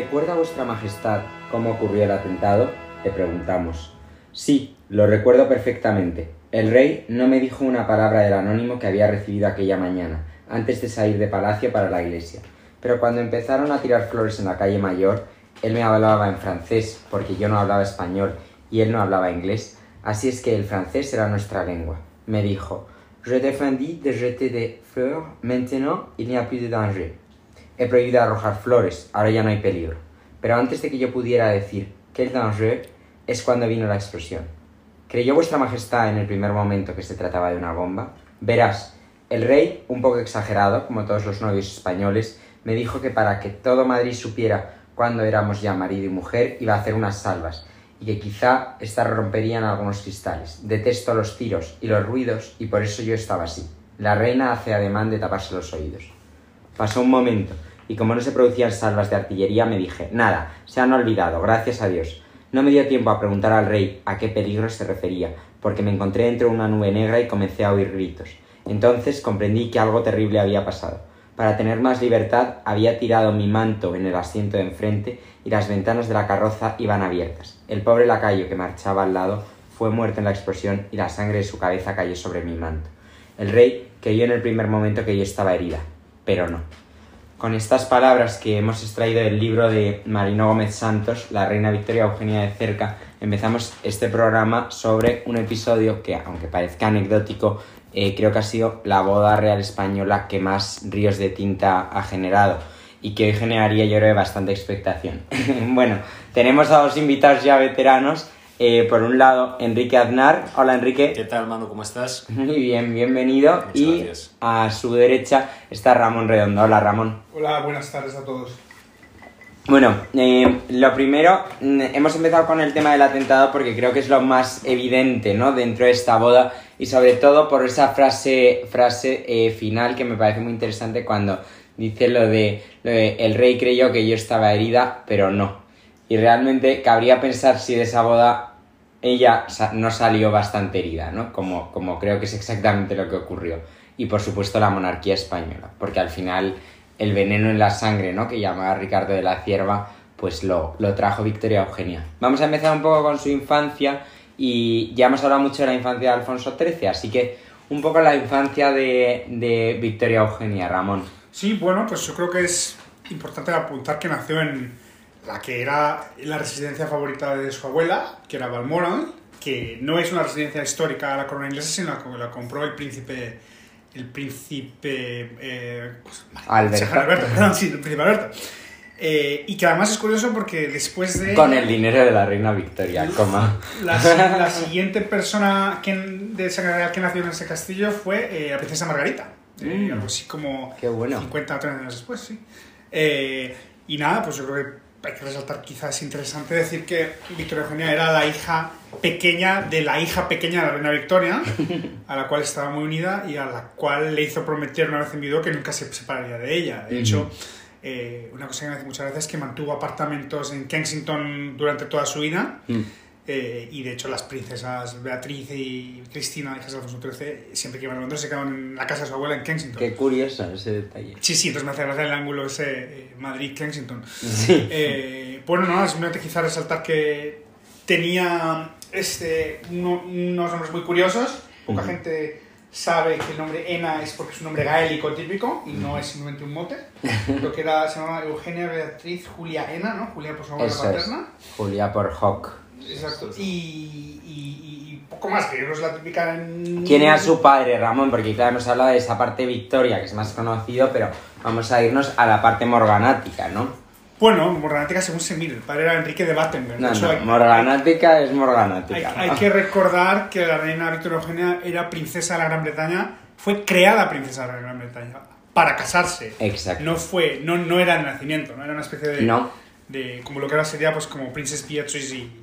¿recuerda vuestra majestad cómo ocurrió el atentado? Le preguntamos. Sí, lo recuerdo perfectamente. El rey no me dijo una palabra del anónimo que había recibido aquella mañana, antes de salir de palacio para la iglesia. Pero cuando empezaron a tirar flores en la calle mayor, él me hablaba en francés, porque yo no hablaba español y él no hablaba inglés, así es que el francés era nuestra lengua. Me dijo, Je défendis de jeter des fleurs, maintenant il n'y a plus de danger. He prohibido arrojar flores, ahora ya no hay peligro. Pero antes de que yo pudiera decir quel danger, es cuando vino la explosión. ¿Creyó vuestra majestad en el primer momento que se trataba de una bomba? Verás, el rey, un poco exagerado, como todos los novios españoles, me dijo que para que todo Madrid supiera cuándo éramos ya marido y mujer, iba a hacer unas salvas, y que quizá estas romperían algunos cristales. Detesto los tiros y los ruidos, y por eso yo estaba así. La reina hace ademán de taparse los oídos. Pasó un momento, y como no se producían salvas de artillería, me dije, nada, se han olvidado, gracias a Dios. No me dio tiempo a preguntar al rey a qué peligro se refería, porque me encontré dentro de una nube negra y comencé a oír gritos. Entonces comprendí que algo terrible había pasado. Para tener más libertad había tirado mi manto en el asiento de enfrente y las ventanas de la carroza iban abiertas. El pobre lacayo que marchaba al lado fue muerto en la explosión y la sangre de su cabeza cayó sobre mi manto. El rey creyó en el primer momento que yo estaba herida, pero no. Con estas palabras que hemos extraído del libro de Marino Gómez Santos, La Reina Victoria Eugenia de Cerca, empezamos este programa sobre un episodio que, aunque parezca anecdótico, eh, creo que ha sido la boda real española que más ríos de tinta ha generado y que hoy generaría yo creo bastante expectación. bueno, tenemos a dos invitados ya veteranos. Eh, por un lado, Enrique Aznar. Hola Enrique. ¿Qué tal, Manu? ¿Cómo estás? Muy bien, bienvenido. Muchas y gracias. a su derecha está Ramón Redondo. Hola Ramón. Hola, buenas tardes a todos. Bueno, eh, lo primero, mm, hemos empezado con el tema del atentado porque creo que es lo más evidente, ¿no? Dentro de esta boda y sobre todo por esa frase, frase eh, final que me parece muy interesante cuando dice lo de, lo de, el rey creyó que yo estaba herida, pero no. Y realmente cabría pensar si de esa boda ella no salió bastante herida, ¿no? Como, como creo que es exactamente lo que ocurrió. Y por supuesto la monarquía española, porque al final el veneno en la sangre, ¿no? Que llamaba Ricardo de la Cierva, pues lo, lo trajo Victoria Eugenia. Vamos a empezar un poco con su infancia y ya hemos hablado mucho de la infancia de Alfonso XIII, así que un poco la infancia de, de Victoria Eugenia, Ramón. Sí, bueno, pues yo creo que es importante apuntar que nació en la que era la residencia favorita de su abuela, que era Balmoral, que no es una residencia histórica de la corona inglesa, sino que la compró el príncipe el príncipe eh, pues, Alberto. Alberto, perdón, sí, el príncipe Alberto. Eh, y que además es curioso porque después de... Con el dinero de la reina Victoria, coma. La, la siguiente persona que, de esa real que nació en ese castillo fue eh, la princesa Margarita. Eh, Mm. algo así como Qué bueno. 50 o 30 años después, sí. Y nada, pues yo creo que hay que resaltar, quizás es interesante decir que Victoria Eugenia era la hija pequeña de la hija pequeña de la reina Victoria, a la cual estaba muy unida y a la cual le hizo prometer una vez en vida que nunca se separaría de ella. De hecho, eh, una cosa que me hace muchas veces es que mantuvo apartamentos en Kensington durante toda su vida. Mm. Eh, y de hecho las princesas Beatriz y Cristina, hijas de Alfonso XIII, siempre que iban a Londres se quedaban en la casa de su abuela en Kensington. Qué curioso ese detalle. Sí, sí, entonces me hace gracia el ángulo ese eh, Madrid-Kensington. Sí. Eh, bueno, no, simplemente quizá resaltar que tenía este, uno- unos nombres muy curiosos. Poca Ujú. gente sabe que el nombre Ena es porque es un nombre gaélico típico y no es simplemente un mote. Lo que era, se llamaba Eugenia Beatriz Julia Ena, ¿no? Julia por su abuela Eso es. paterna. Julia por Hawk. Exacto. Y, y- y poco más, que no es la típica... en- ¿Quién era su padre, Ramón? Porque claro, hemos hablado de esa parte Victoria, que es más conocido, pero vamos a irnos a la parte morganática, ¿no? Bueno, morganática según se mire. El padre era Enrique de Battenberg. No, no, hay- morganática es Hay, morganática. hay que recordar que la reina Victoria Eugenia era princesa de la Gran Bretaña, fue creada princesa de la Gran Bretaña para casarse. Exacto. No fue, no, no era el nacimiento, no era una especie de, No. de como lo que ahora sería pues como Princess Beatrice y.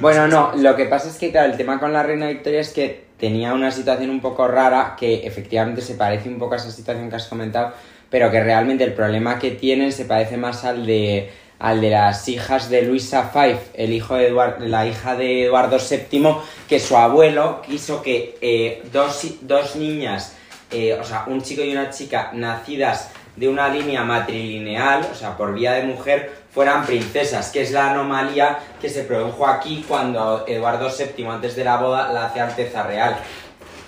Bueno, no, lo que pasa es que, claro, el tema con la reina Victoria es que tenía una situación un poco rara, que efectivamente se parece un poco a esa situación que has comentado, pero que realmente el problema que tienen se parece más al de al de las hijas de Luisa Fife, el hijo de Eduard- la hija de Eduardo VII, que su abuelo quiso que eh, dos, dos niñas, eh, o sea, un chico y una chica nacidas de una línea matrilineal, o sea, por vía de mujer, fueran princesas, que es la anomalía que se produjo aquí cuando Eduardo VII, antes de la boda, la hace Alteza Real.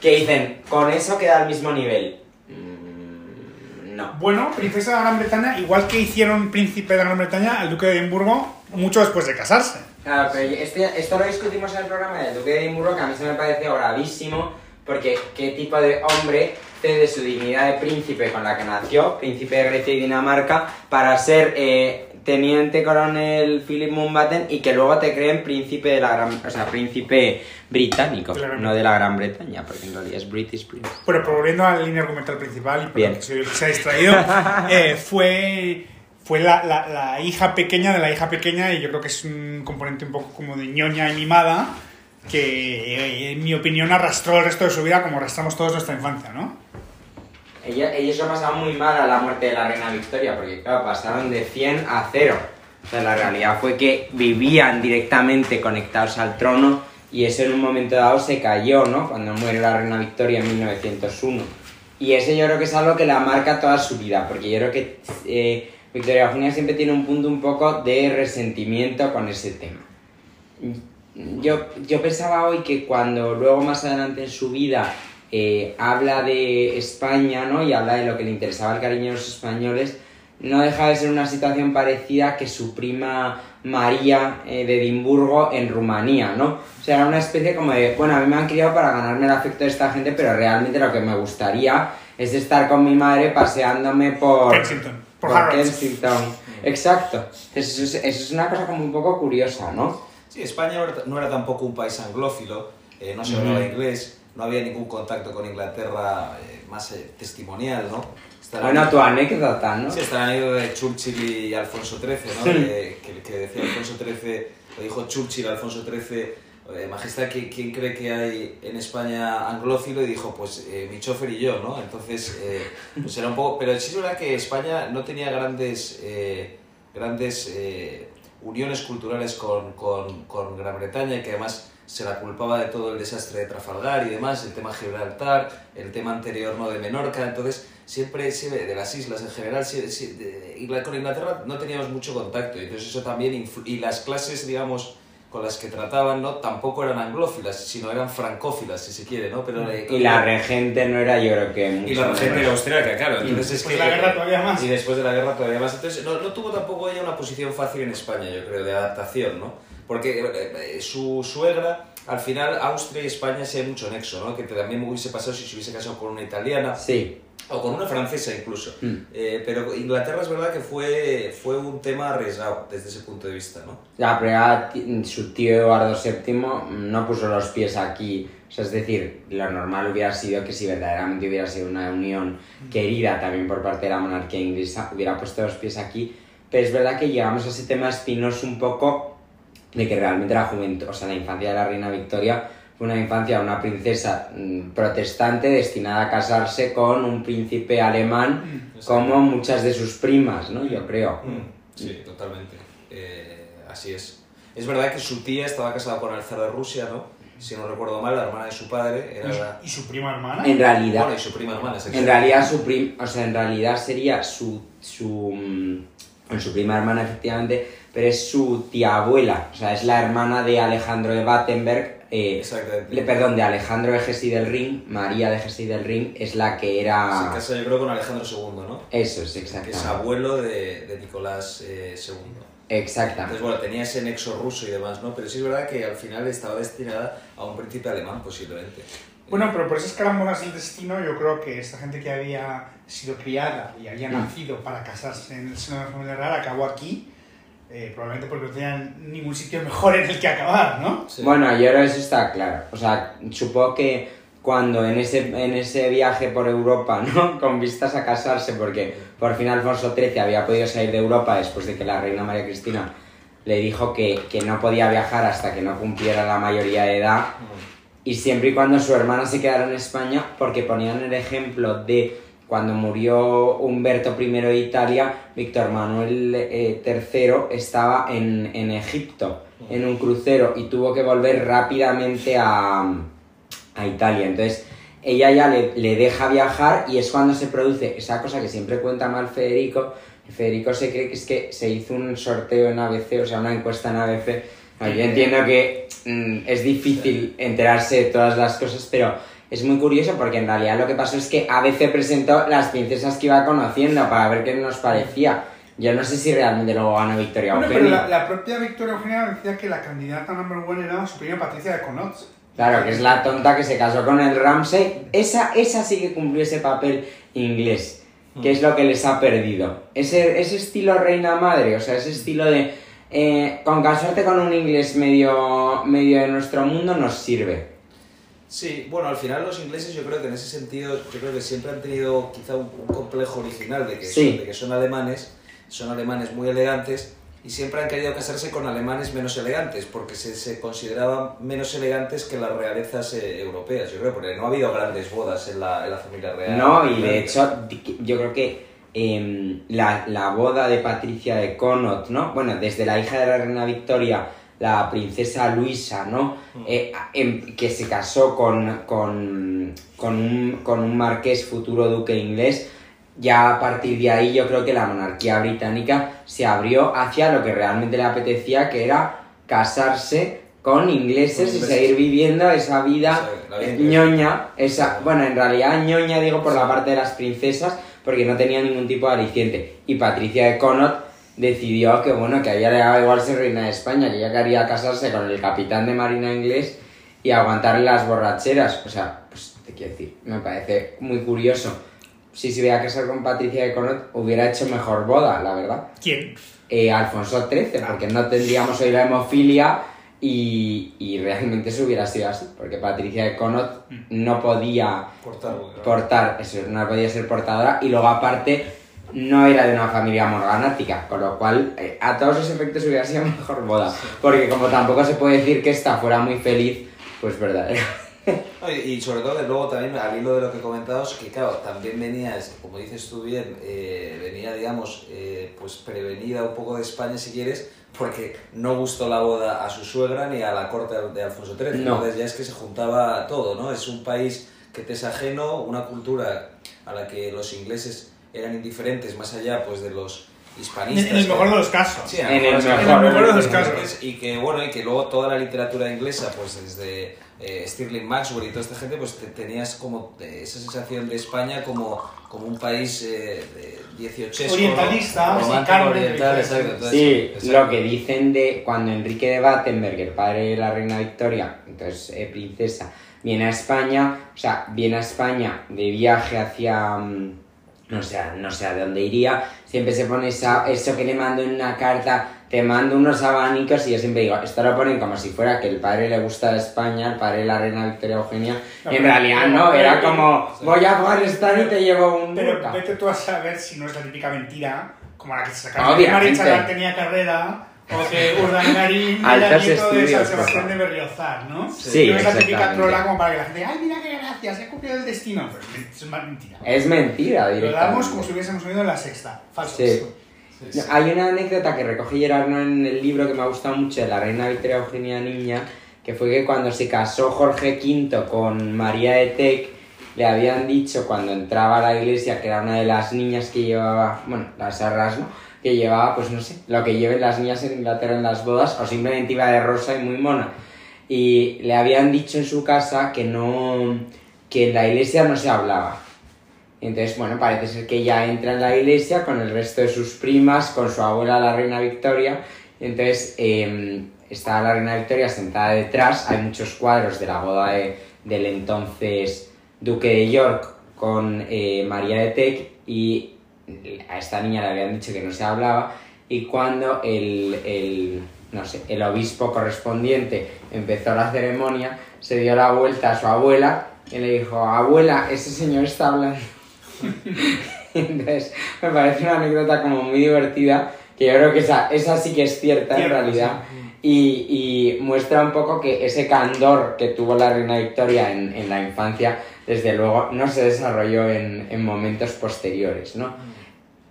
Que dicen, con eso queda al mismo nivel. Mm, no. Bueno, princesa de Gran Bretaña, igual que hicieron príncipe de Gran Bretaña al duque de Edimburgo mucho después de casarse. Claro, pero este- esto lo discutimos en el programa del Duque de Edimburgo, que a mí se me pareció gravísimo, porque qué tipo de hombre cede su dignidad de príncipe con la que nació, príncipe de Grecia y Dinamarca, para ser eh, teniente coronel Philip Mountbatten y que luego te creen príncipe de la gran, o sea, príncipe británico, Gran no de la Gran Bretaña, porque en realidad es British Prince. Bueno, pero volviendo a la línea argumental principal, y perdón que que se ha distraído, eh, fue, fue la, la- la hija pequeña de la hija pequeña, y yo creo que es un componente un poco como de ñoña y mimada, que eh, en mi opinión arrastró el resto de su vida como arrastramos todos nuestra infancia, ¿no? Ella, ellos lo pasaron muy mal a la muerte de la reina Victoria, porque claro, pasaron de 100 a 0. O sea, la realidad fue que vivían directamente conectados al trono y eso en un momento dado se cayó, ¿no? Cuando muere la reina Victoria en 1901. Y ese yo creo que es algo que la marca toda su vida, porque yo creo que eh, Victoria Eugenia siempre tiene un punto un poco de resentimiento con ese tema. Yo, yo pensaba hoy que cuando luego más adelante en su vida eh, habla de España, ¿no? Y habla de lo que le interesaba el cariño de los españoles, no deja de ser una situación parecida que su prima María eh, de Edimburgo en Rumanía, ¿no? O sea, era una especie como de, bueno, a mí me han criado para ganarme el afecto de esta gente, pero realmente lo que me gustaría es estar con mi madre paseándome por... Kensington, por Harrods. Kensington. Exacto. Eso es, eso es una cosa como un poco curiosa, ¿no? Sí, España no era, tampoco un país anglófilo, eh, no se hablaba Ujú. inglés, no había ningún contacto con Inglaterra eh, más eh, testimonial, ¿no? Está la- Bueno, tu anécdota, ¿no? Sí, está la anécdota de Churchill y Alfonso XIII, ¿no? que, que- que decía Alfonso XIII, lo dijo Churchill Alfonso XIII, eh, Majestad, ¿qui- ¿quién cree que hay en España anglófilo? Y dijo, pues eh, mi chofer y yo, ¿no? Entonces, eh, pues era un poco... Pero sí es verdad que España no tenía grandes, eh, grandes eh, uniones culturales con, con, con Gran Bretaña, que además se la culpaba de todo el desastre de Trafalgar y demás, el tema Gibraltar, el tema anterior no de Menorca, entonces siempre, siempre de las islas en general, de- Ingla- con Inglaterra no teníamos mucho contacto, y entonces eso también, y las clases, digamos, con las que trataban, ¿no? Tampoco eran anglófilas, sino eran francófilas, si se quiere, ¿no? Pero, eh, Y la regente no era, yo creo que mucho y la regente era austríaca, claro. Entonces es Después que, de la guerra todavía más. Y después de la guerra todavía más. Entonces no, no tuvo tampoco ella una posición fácil en España, yo creo, de adaptación, ¿no? Porque eh, eh, su suegra, al final, Austria y España sí hay mucho nexo, ¿no? Que también me hubiese pasado si se hubiese casado con una italiana Sí. o con una francesa incluso. Mm. Eh, pero Inglaterra es verdad que fue, fue un tema arriesgado desde ese punto de vista, ¿no? La primera, su tío Eduardo VII no puso los pies aquí. O sea, es decir, lo normal hubiera sido que si verdaderamente hubiera sido una unión querida también por parte de la monarquía inglesa, hubiera puesto los pies aquí. Pero es verdad que llegamos a ese tema espinoso un poco de que realmente la juventud, o sea, la infancia de la reina Victoria fue una infancia de una princesa mm, protestante destinada a casarse con un príncipe alemán Mm. como muchas de sus primas, ¿no? Yo creo. Sí, totalmente. Eh, así es. Es verdad que su tía estaba casada con el zar de Rusia, ¿no? Si no recuerdo mal, la hermana de su padre era la... ¿Y su prima hermana? En realidad, Bueno, y su prima hermana. es En realidad su prim, o sea, en realidad sería su su mm, bueno, su prima hermana efectivamente, pero es su tía abuela, o sea, es la hermana de Alejandro de Battenberg, eh, Exactamente. le- perdón, de Alejandro de Hesse del Ring, María de Hesse del Ring es la que Se era casa yo creo con Alejandro II, ¿no? eso es Que es abuelo de, de Nicolás eh, II. Exactamente. Entonces, bueno, tenía ese nexo ruso y demás, ¿no? Pero sí es verdad que al final estaba destinada a un príncipe alemán, posiblemente. Bueno, pero por esas carambolas del destino, yo creo que esta gente que había sido criada y había Mm. nacido para casarse en el seno de la familia real acabó aquí, eh, probablemente porque no tenían ningún sitio mejor en el que acabar, ¿no? Sí. Bueno, yo creo que eso está claro. O sea, supongo que cuando en ese, en ese viaje por Europa, ¿no? Con vistas a casarse, porque por fin Alfonso XIII había podido salir de Europa después de que la reina María Cristina le dijo que, que no podía viajar hasta que no cumpliera la mayoría de edad. Mm. Y siempre y cuando su hermana se quedara en España, porque ponían el ejemplo de cuando murió Humberto I de Italia, Víctor Manuel eh, III estaba en, en Egipto, en un crucero, y tuvo que volver rápidamente a, a Italia. Entonces, ella ya le, le deja viajar y es cuando se produce esa cosa que siempre cuenta mal Federico, Federico se cree que es que se hizo un sorteo en ABC, o sea, una encuesta en ABC. Yo entiendo que mm, es difícil enterarse de todas las cosas, pero es muy curioso porque en realidad lo que pasó es que ABC presentó las princesas que iba conociendo para ver qué nos parecía. Yo no sé si realmente luego ganó Victoria Bueno, pero Eugenia. la, la propia Victoria Eugenia decía que la candidata number one era su prima Patricia de Conot. Claro, que es la tonta que se casó con el Ramsey. Esa, esa sí que cumplió ese papel inglés, que es lo que les ha perdido. Ese, ese estilo reina madre, o sea, ese estilo de... eh, con casarte con un inglés medio, medio de nuestro mundo nos sirve. Sí, bueno, al final los ingleses yo creo que en ese sentido, yo creo que siempre han tenido quizá un, un complejo original de que, Sí. son, de que son alemanes, son alemanes muy elegantes y siempre han querido casarse con alemanes menos elegantes porque se, se consideraban menos elegantes que las realezas eh, europeas, yo creo, porque no ha habido grandes bodas en la, en la familia real. No, y de hecho, yo creo que em, la, la boda de Patricia de Connaught, ¿no? Bueno, desde la hija de la reina Victoria, la princesa Luisa, ¿no? Eh, em, que se casó con, con, con, un, con un marqués futuro duque inglés, ya a partir de ahí yo creo que la monarquía británica se abrió hacia lo que realmente le apetecía, que era casarse con ingleses y seguir viviendo esa vida eh, inglesa. ñoña, esa, bueno, en realidad ñoña digo por la parte de las princesas, porque no tenía ningún tipo de aliciente. Y Patricia de Connaught decidió que, bueno, que a ella le daba igual ser reina de España, que ella quería casarse con el capitán de marina inglés y aguantarle las borracheras. O sea, pues te quiero decir, me parece muy curioso. Si se hubiera casado con Patricia de Connaught, hubiera hecho mejor boda, la verdad. ¿Quién? Eh, Alfonso XIII, porque no tendríamos hoy la hemofilia y, y realmente eso hubiera sido así, porque Patricia de Connaught no podía claro. portar, eso, no podía ser portadora y luego aparte no era de una familia morganática, con lo cual eh, a todos los efectos hubiera sido mejor boda, porque como tampoco se puede decir que esta fuera muy feliz, pues verdad. No, y, sobre todo, que luego también, al hilo de lo que comentabas, que claro, también venía, es- como dices tú bien, eh, venía, digamos, eh, pues prevenida un poco de España, si quieres, porque no gustó la boda a su suegra ni a la corte de Alfonso XIII. No. Entonces ya es que se juntaba todo, ¿no? Es un país que te es ajeno, una cultura a la que los ingleses eran indiferentes, más allá pues de los hispanistas. en el mejor de los casos. Sí, En el mejor- mejor. En el mejor de los casos. y que bueno y que luego toda la literatura inglesa pues desde eh, Stirling Maxwell y toda esta gente pues te- tenías como eh, esa sensación de España como, como un país eh, de 18 Orientalista, sí, Carmen, oriental exacto, entonces, Sí, exacto. lo que dicen de cuando Enrique de Battenberg, el padre de la reina Victoria, entonces eh, princesa, viene a España, o sea, viene a España de viaje hacia, mm, no sé, no sé a dónde iría, siempre se pone esa, eso que le mando en una carta, te mando unos abanicos y yo siempre digo, esto lo ponen como si fuera que el padre le gusta España, el padre de la reina Victoria Eugenia, No, en realidad no, era como, voy a Afganistán y te llevo un Pero vete tú a saber si no es la típica mentira, como la que se Obviamente. María tenía carrera, o que Urdangarín era Altos nieto de San Sebastián de Berriozar, ¿no? Sí, no es la típica trola como para que la gente diga, ay, mira qué gracia, se ha cumplido el destino. Pero es mentira. Es mentira, Lo damos como si hubiésemos oído en la sexta. Falso. Sí. Sí, sí. Hay una anécdota que recoge Gerard Noé en el libro que me ha gustado mucho de la reina Victoria Eugenia Niña, que fue que cuando se casó Jorge V con María de Tec, le habían dicho cuando entraba a la iglesia, que era una de las niñas que llevaba, bueno, las arras, ¿no? Que llevaba, pues no sé, lo que lleven las niñas en Inglaterra en las bodas, o simplemente iba de rosa y muy mona. Y le habían dicho en su casa que no, que en la iglesia no se hablaba. Entonces, bueno, parece ser que ella entra en la iglesia con el resto de sus primas, con su abuela, la reina Victoria. Entonces, eh, está la reina Victoria sentada detrás. Hay muchos cuadros de la boda de- del entonces duque de York con eh, María de Tec y a esta niña le habían dicho que no se hablaba. Y cuando el, el, no sé, el obispo correspondiente empezó la ceremonia, se dio la vuelta a su abuela y le dijo, abuela, ese señor está hablando. Entonces, me parece una anécdota como muy divertida, que yo creo que esa, esa sí que es cierta en realidad. Y, y muestra un poco que ese candor que tuvo la reina Victoria en, en la infancia, desde luego, no se desarrolló en, en momentos posteriores, ¿no?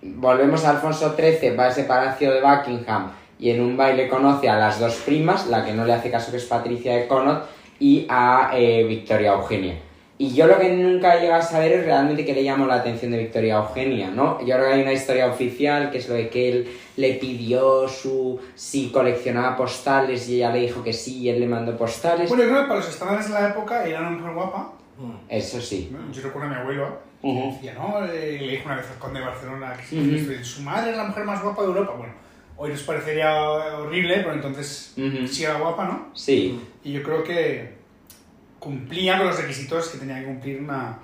Volvemos a Alfonso XIII, va a ese palacio de Buckingham y en un baile conoce a las dos primas, la que no le hace caso que es Patricia de Connaught, y a eh, Victoria Eugenia. Y yo lo que nunca he llegado a saber es realmente qué le llamó la atención de Victoria Eugenia, ¿no? Yo creo que hay una historia oficial que es lo de que él le pidió su si coleccionaba postales y ella le dijo que sí y él le mandó postales. Bueno, yo creo que para los estándares de la época era una mujer guapa. Eso sí. Yo recuerdo a mi abuelo decía, ¿no? Eh, Le dijo una vez al conde de Barcelona que su madre es la mujer más guapa de Europa. Bueno, hoy nos parecería horrible, pero entonces sí era guapa, ¿no? Sí. Y yo creo que cumplía con los requisitos que tenía que cumplir una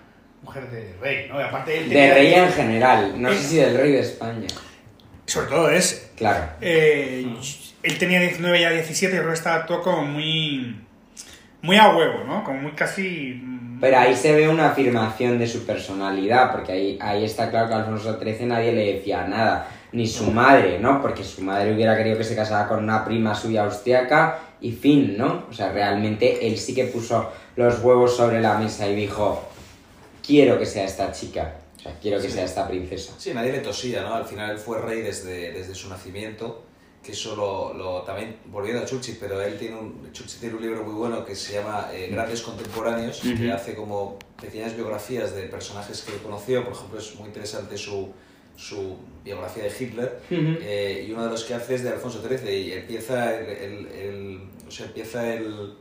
mujer de rey, ¿no? Y aparte él De tenía- rey en general, no sé si del rey de España. Sobre todo ese. Claro. Eh, Él tenía 19 ya 17 y creo que estaba actuó como muy... Muy a huevo, ¿no? Como muy casi... Pero ahí se ve una afirmación de su personalidad, porque ahí, ahí está claro que a Alfonso XIII nadie le decía nada, ni su madre, ¿no? Porque su madre hubiera querido que se casara con una prima suya austriaca y fin, ¿no? O sea, realmente él sí que puso los huevos sobre la mesa y dijo, quiero que sea esta chica, o sea, quiero que Sí. sea esta princesa. Sí, nadie le tosía, ¿no? Al final él fue rey desde, desde su nacimiento, que eso lo, lo- también, volviendo a Churchill, pero él tiene un, Churchill tiene un libro muy bueno que se llama eh, Grandes Contemporáneos, que Ujú. hace como pequeñas biografías de personajes que él conoció, por ejemplo es muy interesante su, su biografía de Hitler, Ujú. eh, y uno de los que hace es de Alfonso XIII, y empieza el, el- el- o sea, empieza el,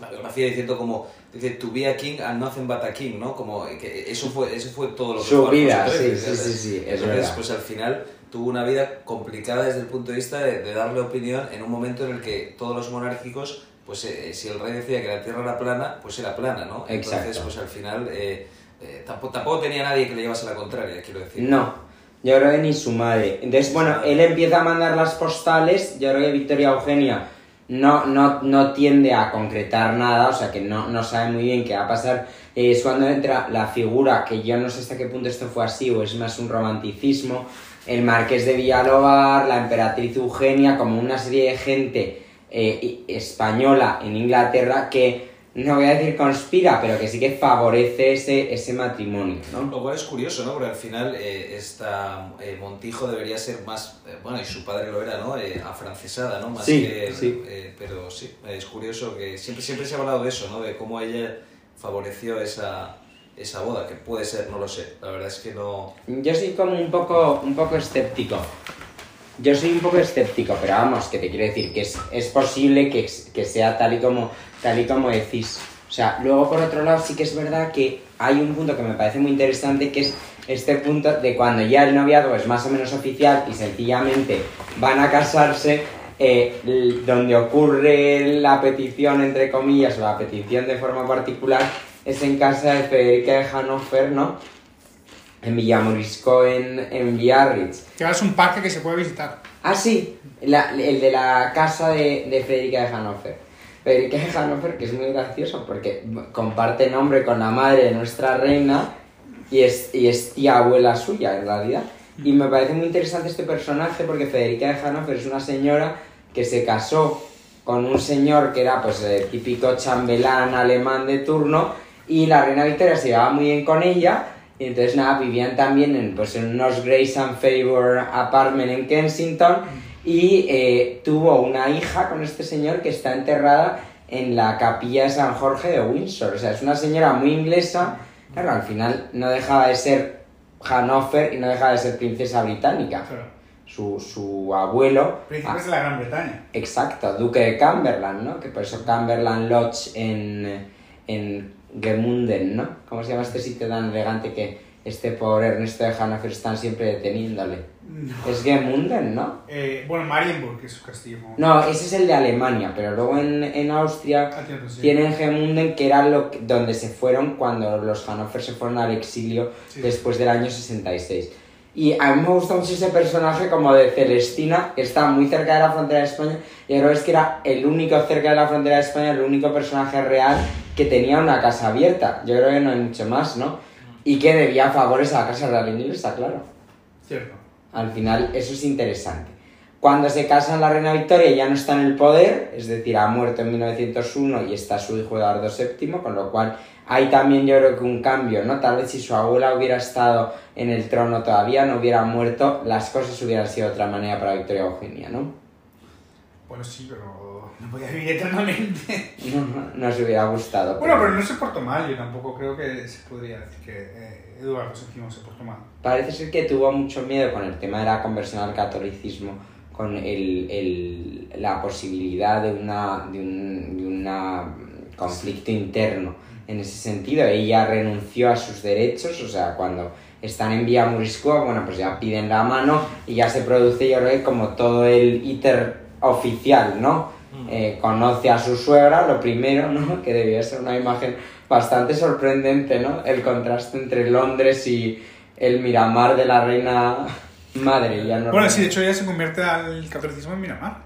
la biografía diciendo como, dice, to be a king and nothing but a king, ¿no? Como que eso fue, eso fue todo lo que Su fue vida, Alfonso XIII, sí, sí, sí, sí, es Entonces, verdad. pues al final tuvo una vida complicada desde el punto de vista de, de darle opinión en un momento en el que todos los monárquicos, pues eh, si el rey decía que la tierra era plana, pues era plana, ¿no? Entonces, Exacto. pues al final eh, eh, tampoco, tampoco tenía nadie que le llevase la contraria, quiero decir. No, yo creo que ni su madre. Entonces, bueno, él empieza a mandar las postales, yo creo que Victoria Eugenia no, no, no tiende a concretar nada, o sea que no, no sabe muy bien qué va a pasar. Eh, es cuando entra la figura, que yo no sé hasta qué punto esto fue así o es más un romanticismo, el marqués de Villalobar, la emperatriz Eugenia, como una serie de gente eh, española en Inglaterra que, no voy a decir conspira, pero que sí que favorece ese, ese matrimonio, ¿no? Lo cual es curioso, ¿no? Porque al final eh, esta eh, Montijo debería ser más, eh, bueno, y su padre lo era, ¿no? Afrancesada, ¿no? Más Sí, que, sí. pero sí, es curioso que siempre, siempre se ha hablado de eso, ¿no? De cómo ella favoreció esa, esa boda, que puede ser, no lo sé. La verdad es que no... Yo soy como un poco, un poco escéptico. Yo soy un poco escéptico, pero vamos, que te quiero decir que es, es posible que, que sea tal y, como, tal y como decís. O sea, luego por otro lado sí que es verdad que hay un punto que me parece muy interesante que es este punto de cuando ya el noviazgo es más o menos oficial y sencillamente van a casarse, eh, donde ocurre la petición, entre comillas, o la petición de forma particular, es en casa de Federica de Hannover, ¿no? En Villamorisco, en, en Biarritz. Que ahora es un parque que se puede visitar. Ah, sí, la- el de la casa de, de Federica de Hannover. Federica de Hannover, que es muy gracioso porque comparte nombre con la madre de nuestra reina y es, y es tía abuela suya, en realidad. Y me parece muy interesante este personaje porque Federica de Hannover es una señora que se casó con un señor que era pues el típico chambelán alemán de turno y la reina Victoria se llevaba muy bien con ella y entonces nada, vivían también en, pues, en unos Grace and Favor apartment en Kensington y eh, tuvo una hija con este señor que está enterrada en la capilla de San Jorge de Windsor. O sea, es una señora muy inglesa, claro, al final no dejaba de ser Hanover y no dejaba de ser princesa británica. Claro. Su, su abuelo... Príncipes de la Gran Bretaña. Exacto, duque de Cumberland, ¿no? Que por eso Cumberland Lodge en, en Gemunden, ¿no? ¿Cómo se llama este sitio tan elegante que este pobre Ernesto de Hanover están siempre deteniéndole? No. Es Gemunden, ¿no? Eh, bueno, Marienburg, es su castillo. No, ese es el de Alemania, pero luego en, en Austria Ah, cierto, sí. tienen Gemunden, que era lo que- donde se fueron cuando los Hannover se fueron al exilio Sí. después del año 66. Y a mí me gusta mucho ese personaje como de Celestina, que está muy cerca de la frontera de España, y creo es que era el único cerca de la frontera de España, el único personaje real que tenía una casa abierta. Yo creo que no hay mucho más, ¿no? Y que debía favores a la casa real inglesa, claro. Cierto. Al final, eso es interesante. Cuando se casan la reina Victoria ya no está en el poder, es decir, ha muerto en 1901 y está su hijo Eduardo VII, con lo cual hay también yo creo que un cambio, ¿no? Tal vez si su abuela hubiera estado en el trono todavía, no hubiera muerto, las cosas hubieran sido de otra manera para Victoria Eugenia, ¿no? Bueno, sí, pero no podía vivir eternamente. No, nos hubiera gustado. Bueno, pero no se portó mal, yo tampoco creo que se podría decir que eh, Eduardo VII se portó mal. Parece ser que tuvo mucho miedo con el tema de la conversión al catolicismo, con el, el- la posibilidad de una, de un de una conflicto interno. En ese sentido, ella renunció a sus derechos, o sea, cuando están en vía Moriscoa, bueno, pues ya piden la mano y ya se produce, yo creo que como todo el íter oficial, ¿no? Eh, conoce a su suegra, lo primero, ¿no? Que debía ser una imagen bastante sorprendente, ¿no? El contraste entre Londres y el Miramar de la reina madre. Ya no Bueno, sí, de hecho ella se convierte al catolicismo en Miramar.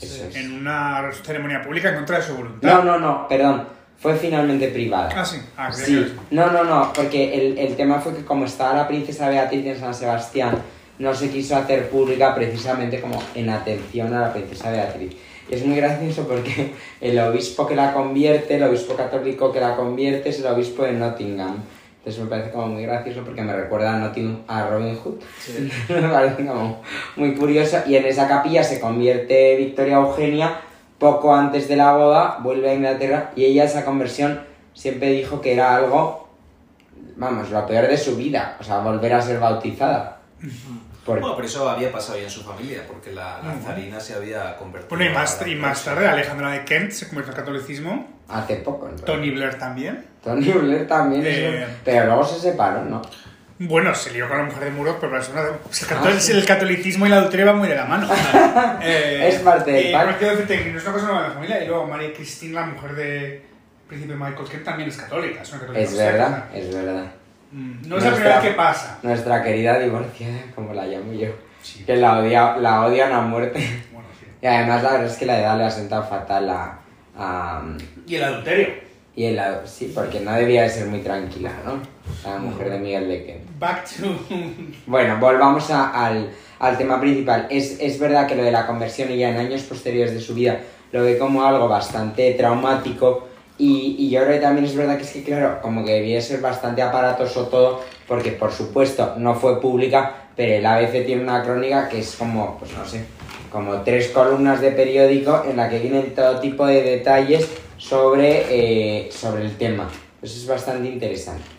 Eso es. En una ceremonia pública en contra de su voluntad. No, no, no, perdón. Fue finalmente privada. Ah, sí. Ah, Sí, no, no, no, porque el, el tema fue que como estaba la princesa Beatriz en San Sebastián, no se quiso hacer pública precisamente como en atención a la princesa Beatriz. Y es muy gracioso porque el obispo que la convierte, el obispo católico que la convierte es el obispo de Nottingham. Entonces me parece como muy gracioso porque me recuerda a, Notting- a Robin Hood. Sí. me parece como muy curioso. Y en esa capilla se convierte Victoria Eugenia poco antes de la boda, vuelve a Inglaterra y ella esa conversión siempre dijo que era algo, vamos, lo peor de su vida. O sea, volver a ser bautizada. Por- Bueno, pero eso había pasado ya en su familia, porque la, la zarina se había convertido. Bueno, y más, y más tarde Alejandra de Kent se convirtió al catolicismo. Hace poco. ¿no? Tony Blair también. Tony Blair también. Eh. un- Pero luego se separó, ¿no? Bueno, se lió con la mujer de Murdoch, pero es una- pues el, catol- el catolicismo y la adulteria van muy de la mano. Eh, Es parte del pacto. bueno, quiero decirte que no es una cosa nueva de la familia. Y luego María Cristina, la mujer de príncipe Michael Kent, también es católica. Es, una católica Es seca. verdad, es verdad. Mm, No es la primera vez que pasa. Nuestra querida divorciada, como la llamo yo, Sí. que la, odia, la odian a muerte. Bueno, sí. Y además la verdad es que la edad le ha sentado fatal a... a Y el adulterio. y el, sí, porque no debía de ser muy tranquila, ¿no? La mujer de Miguel Kent. Back to. Bueno, volvamos a- al, al tema principal. Es, es verdad que lo de la conversión y ya en años posteriores de su vida lo ve como algo bastante traumático y, y yo creo que también es verdad que es que, claro, como que debía ser bastante aparatoso todo porque, por supuesto, no fue pública, pero el ABC tiene una crónica que es como, pues no sé, como tres columnas de periódico en la que vienen todo tipo de detalles sobre, eh, sobre el tema. Eso es bastante interesante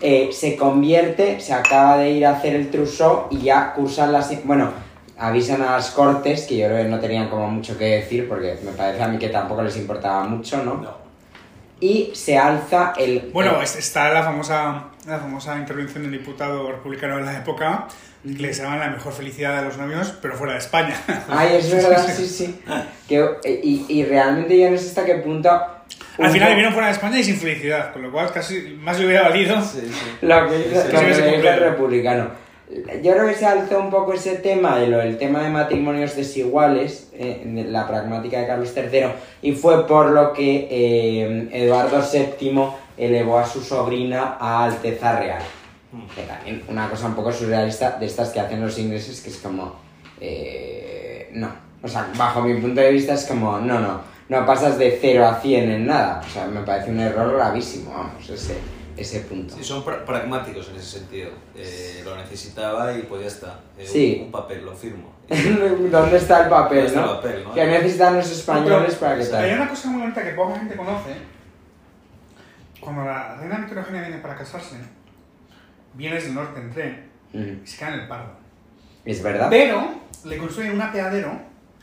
eh, se convierte, se acaba de ir a hacer el trousseau y ya cursan las... Bueno, avisan a las cortes, que yo creo que no tenían como mucho que decir, porque me parece a mí que tampoco les importaba mucho, ¿no? No. Y se alza el... Bueno, está la famosa, la famosa intervención del diputado republicano de la época, que le llamaban la mejor felicidad de los novios, pero fuera de España. Ay, es verdad, sí, sí. Que, y, y realmente yo no sé hasta qué punto... Al final vivieron fuera de España y sin felicidad, con lo cual casi más le hubiera valido. Sí, sí. Lo que hizo, el republicano. Yo creo que se alzó un poco ese tema de del tema de matrimonios desiguales, eh, la pragmática de Carlos III, y fue por lo que eh, Eduardo VII elevó a su sobrina a Alteza Real. Que también una cosa un poco surrealista de estas que hacen los ingleses, que es como. eh, no. O sea, bajo mi punto de vista es como, no, no, no pasas de 0 a 100 en nada. O sea, me parece un error gravísimo, vamos, ese, ese punto. Sí, son pra- pragmáticos en ese sentido. Eh, lo necesitaba y pues ya está. Eh, Sí. Un, un papel, lo firmo. ¿Dónde está el papel, ¿Dónde está no? el papel, no? Que necesitan los españoles para que Hay tal. una cosa muy bonita que poca gente conoce. Cuando la reina Victoria Eugenia viene para casarse, viene desde el norte en tren Mm, y se cae en el Pardo. ¿Es verdad? Pero le construyen un apeadero